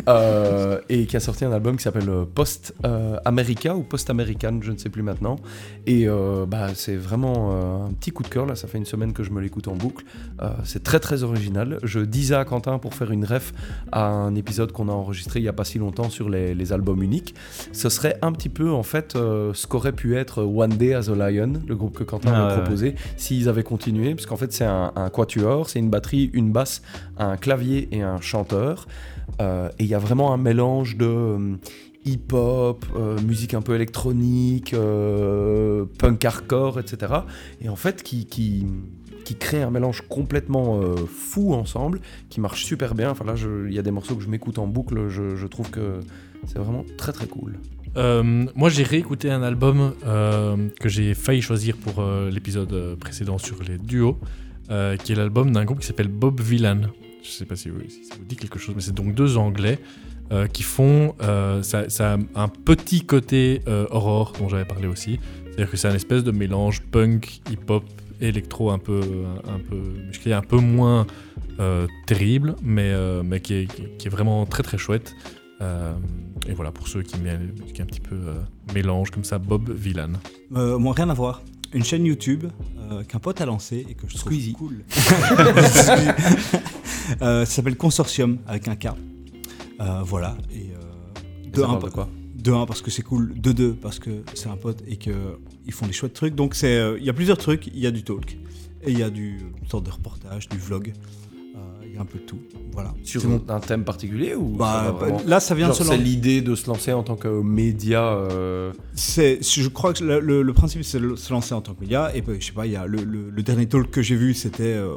euh, et qui a sorti un album qui s'appelle euh, Post euh, America ou Post American, je ne sais plus maintenant. Et euh, bah c'est vraiment euh, un petit coup de cœur là. Ça fait une semaine que je me l'écoute en boucle. Euh, c'est très très original. Je disais à Quentin pour faire une ref à un épisode qu'on a enregistré il y a pas si longtemps sur les, les albums uniques ce serait un petit peu en fait euh, ce qu'aurait pu être One Day as a Lion, le groupe que Quentin Ah ouais, proposé, s'ils avaient continué, parce qu'en fait c'est un, un quatuor, c'est une batterie, une un clavier et un chanteur, Euh, et il y a vraiment un mélange de euh, hip-hop, euh, musique un peu électronique, punk hardcore, etc. Et en fait qui, qui, qui crée un mélange complètement fou ensemble, qui marche super bien. Enfin là, il y a des morceaux que je m'écoute en boucle, je, trouve que c'est vraiment très très cool. Moi, j'ai réécouté un album que j'ai failli choisir pour l'épisode précédent sur les duos, euh, qui est l'album d'un groupe qui s'appelle Bob Villan. Je sais pas si, ça vous dit quelque chose, mais c'est donc deux Anglais euh, qui font. euh, ça, a un petit côté horror dont j'avais parlé aussi. C'est-à-dire que c'est un espèce de mélange punk, hip-hop, électro un peu, un, peu un peu moins terrible, mais, mais qui, est, qui est vraiment très très chouette. Et voilà, pour ceux qui aiment un petit peu mélange comme ça, Bob Villan. euh, Moi, rien à voir. Une chaîne YouTube euh, qu'un pote a lancée et que je trouve Squeezie. cool. Euh, ça s'appelle Consortium avec un K. Euh, voilà. Et euh, de un, de quoi? De 1 parce que c'est cool, de 2 parce que c'est un pote et qu'ils font des chouettes trucs. Donc c'est, euh, il y a plusieurs trucs, il y a du talk et il y a du une sorte de reportage, du vlog. Il y a un peu de tout. Voilà. Sur mon- un thème particulier ou Bah, ça bah, vraiment- là, ça vient de se C'est l'idée de se lancer en tant que média. euh, C'est, je crois que le, le- le principe c'est de se lancer en tant que média et puis, je sais pas, il y a le, dernier talk que j'ai vu c'était euh, euh,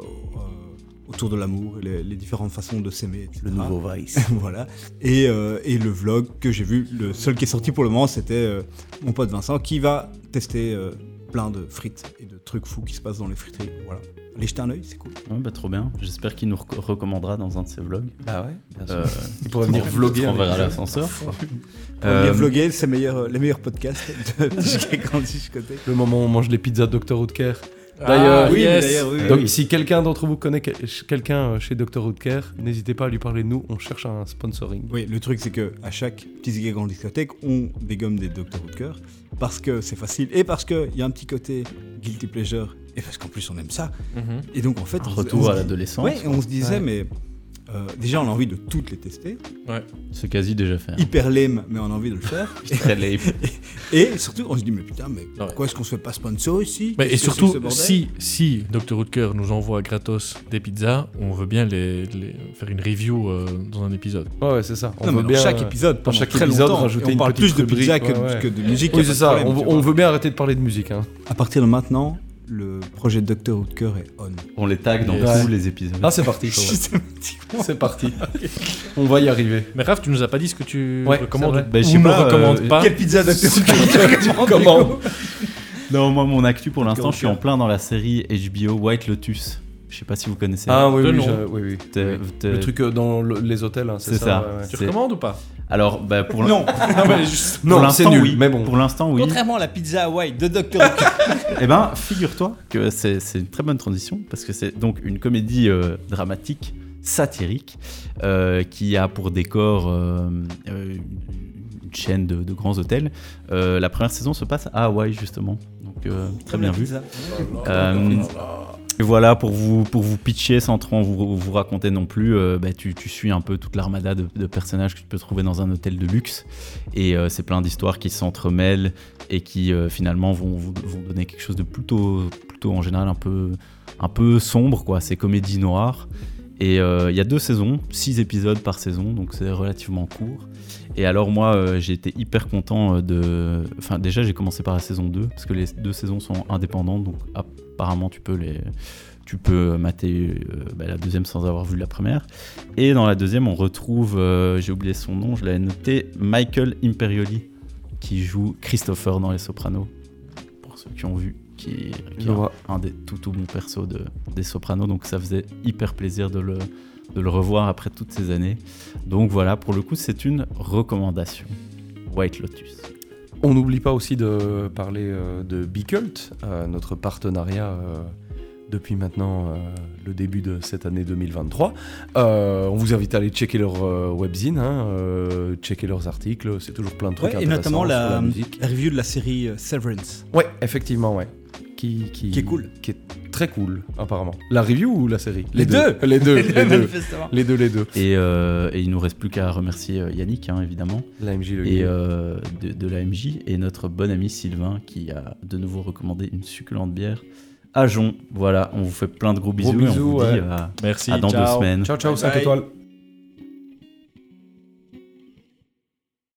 autour de l'amour les, les différentes façons de s'aimer. Le nouveau Vice. voilà. Et, euh, et le vlog que j'ai vu, le seul qui est sorti pour le moment, c'était euh, mon pote Vincent qui va tester euh, plein de frites et de trucs fous qui se passent dans les friteries. Voilà. Allez jeter un œil, c'est cool. Ouais, bah, trop bien. J'espère qu'il nous reco- recommandera dans un de ses vlogs. Bah ouais, bien sûr. Euh, Il pourrait venir vloguer On verra l'ascenseur. On Euh, vient vlogger, c'est meilleurs, les meilleurs podcasts de Disque Grand Discothèque. Le moment où on mange les pizzas Dr. Woodker. Ah, D'ailleurs, oui, yes. d'ailleurs, oui, oui, Donc, oui. si quelqu'un d'entre vous connaît quel- quelqu'un euh, chez Dr. Woodker, n'hésitez pas à lui parler de nous. On cherche un sponsoring. Oui, le truc c'est que à chaque petit zig en discothèque, on dégomme des Dr. Woodker parce que c'est facile et parce qu'il y a un petit côté guilty pleasure et parce qu'en plus on aime ça. Mhm. Et donc en fait, on se- Retour on à l'adolescence. Ouais, et on se disait, Ouais. mais euh, déjà on a envie de toutes les tester. C'est quasi déjà fait. hein. Hyper lame, mais on a envie de le faire. Très lame. et surtout, on se dit, mais putain, mais Ouais. pourquoi est-ce qu'on se fait pas sponsor ici? Mais et surtout, si, si Dr. Woodker nous envoie gratos des pizzas, on veut bien les, les- faire une review euh, dans un épisode. Ouais, ouais, c'est ça. On Non, mais veut dans bien. chaque euh, épisode, pendant chaque très épisode, longtemps, rajouter et on une parle petite plus de pizza que, ouais, ouais. de musique. Oui, c'est ça. on, veut bien arrêter de parler de musique. Hein. À partir de maintenant, le projet de Dr. Woodker est on. On les tag dans Yes. tous les épisodes. Ah, c'est parti. C'est parti. On va y arriver. Mais Raph, tu nous as pas dit ce que tu Ouais, recommandes. Bah, je ou sais ne pas, recommandes euh, pas. Quelle pizza Dr. Comment Non, moi, mon actu pour l'instant, je suis en plein dans la série HBO White Lotus. Je sais pas si vous connaissez. Ah oui, De oui, je- oui, Le truc euh, dans le- les hôtels, hein, c'est ça. ça. ouais, ouais. Tu recommandes ou pas? Alors, bah, pour Non, Non, mais juste- pour Non, l'instant, c'est nul, oui. mais bon. Pour l'instant, oui. contrairement à la pizza Hawaii de Dr. Eh ben, figure-toi que c'est une très bonne transition parce que c'est donc une comédie euh, dramatique, satirique, euh, qui a pour décor euh, euh, une chaîne de, de grands hôtels. Euh, la première saison se passe à Hawaï justement, donc euh, très bien vu. Euh, Et voilà, pour vous, pour vous pitcher sans trop vous, vous raconter non plus, euh, bah, tu, tu, suis un peu toute l'armada de, personnages que tu peux trouver dans un hôtel de luxe. Et euh, c'est plein d'histoires qui s'entremêlent et qui euh, finalement vont, vont, donner quelque chose de plutôt, plutôt en général un peu, un peu sombre. quoi. C'est comédie noire. Et il y a deux saisons, six épisodes par saison, donc c'est relativement court. Et alors moi, euh, j'ai été hyper content euh, de... Enfin déjà, j'ai commencé par la saison 2, parce que les deux saisons sont indépendantes, donc apparemment tu peux les... Tu peux mater euh, bah, la deuxième sans avoir vu la première. Et dans la deuxième, on retrouve, j'ai oublié son nom, je l'avais noté, Michael Imperioli, qui joue Christopher dans Les Sopranos, pour ceux qui ont vu qui, est un des tout tout bons persos de, des Sopranos, donc ça faisait hyper plaisir de le, de le revoir après toutes ces années. Donc voilà, pour le coup, c'est une recommandation. White Lotus. On n'oublie pas aussi de parler euh, de Bicult, euh, notre partenariat euh, depuis maintenant le début de cette année 2023. on vous invite à aller checker leur webzine, hein, checker leurs articles, c'est toujours plein de trucs ouais, Et notamment la, la, review de la série Severance. Ouais, effectivement, ouais. Qui, qui, qui, est cool. Qui est très cool, apparemment. La review ou la série? Les, deux. Les deux, les deux. les deux, les deux. Et, euh, et il nous reste plus qu'à remercier euh, Yannick, hein, évidemment. L'AMJ, le Et euh, de, de l'AMJ. Et notre bon ami Sylvain, qui a de nouveau recommandé une succulente bière. À Jon, voilà, on vous fait plein de gros bisous, bisous et on vous dit à, Merci, à dans ciao. deux semaines. Ciao, ciao, 5 étoiles.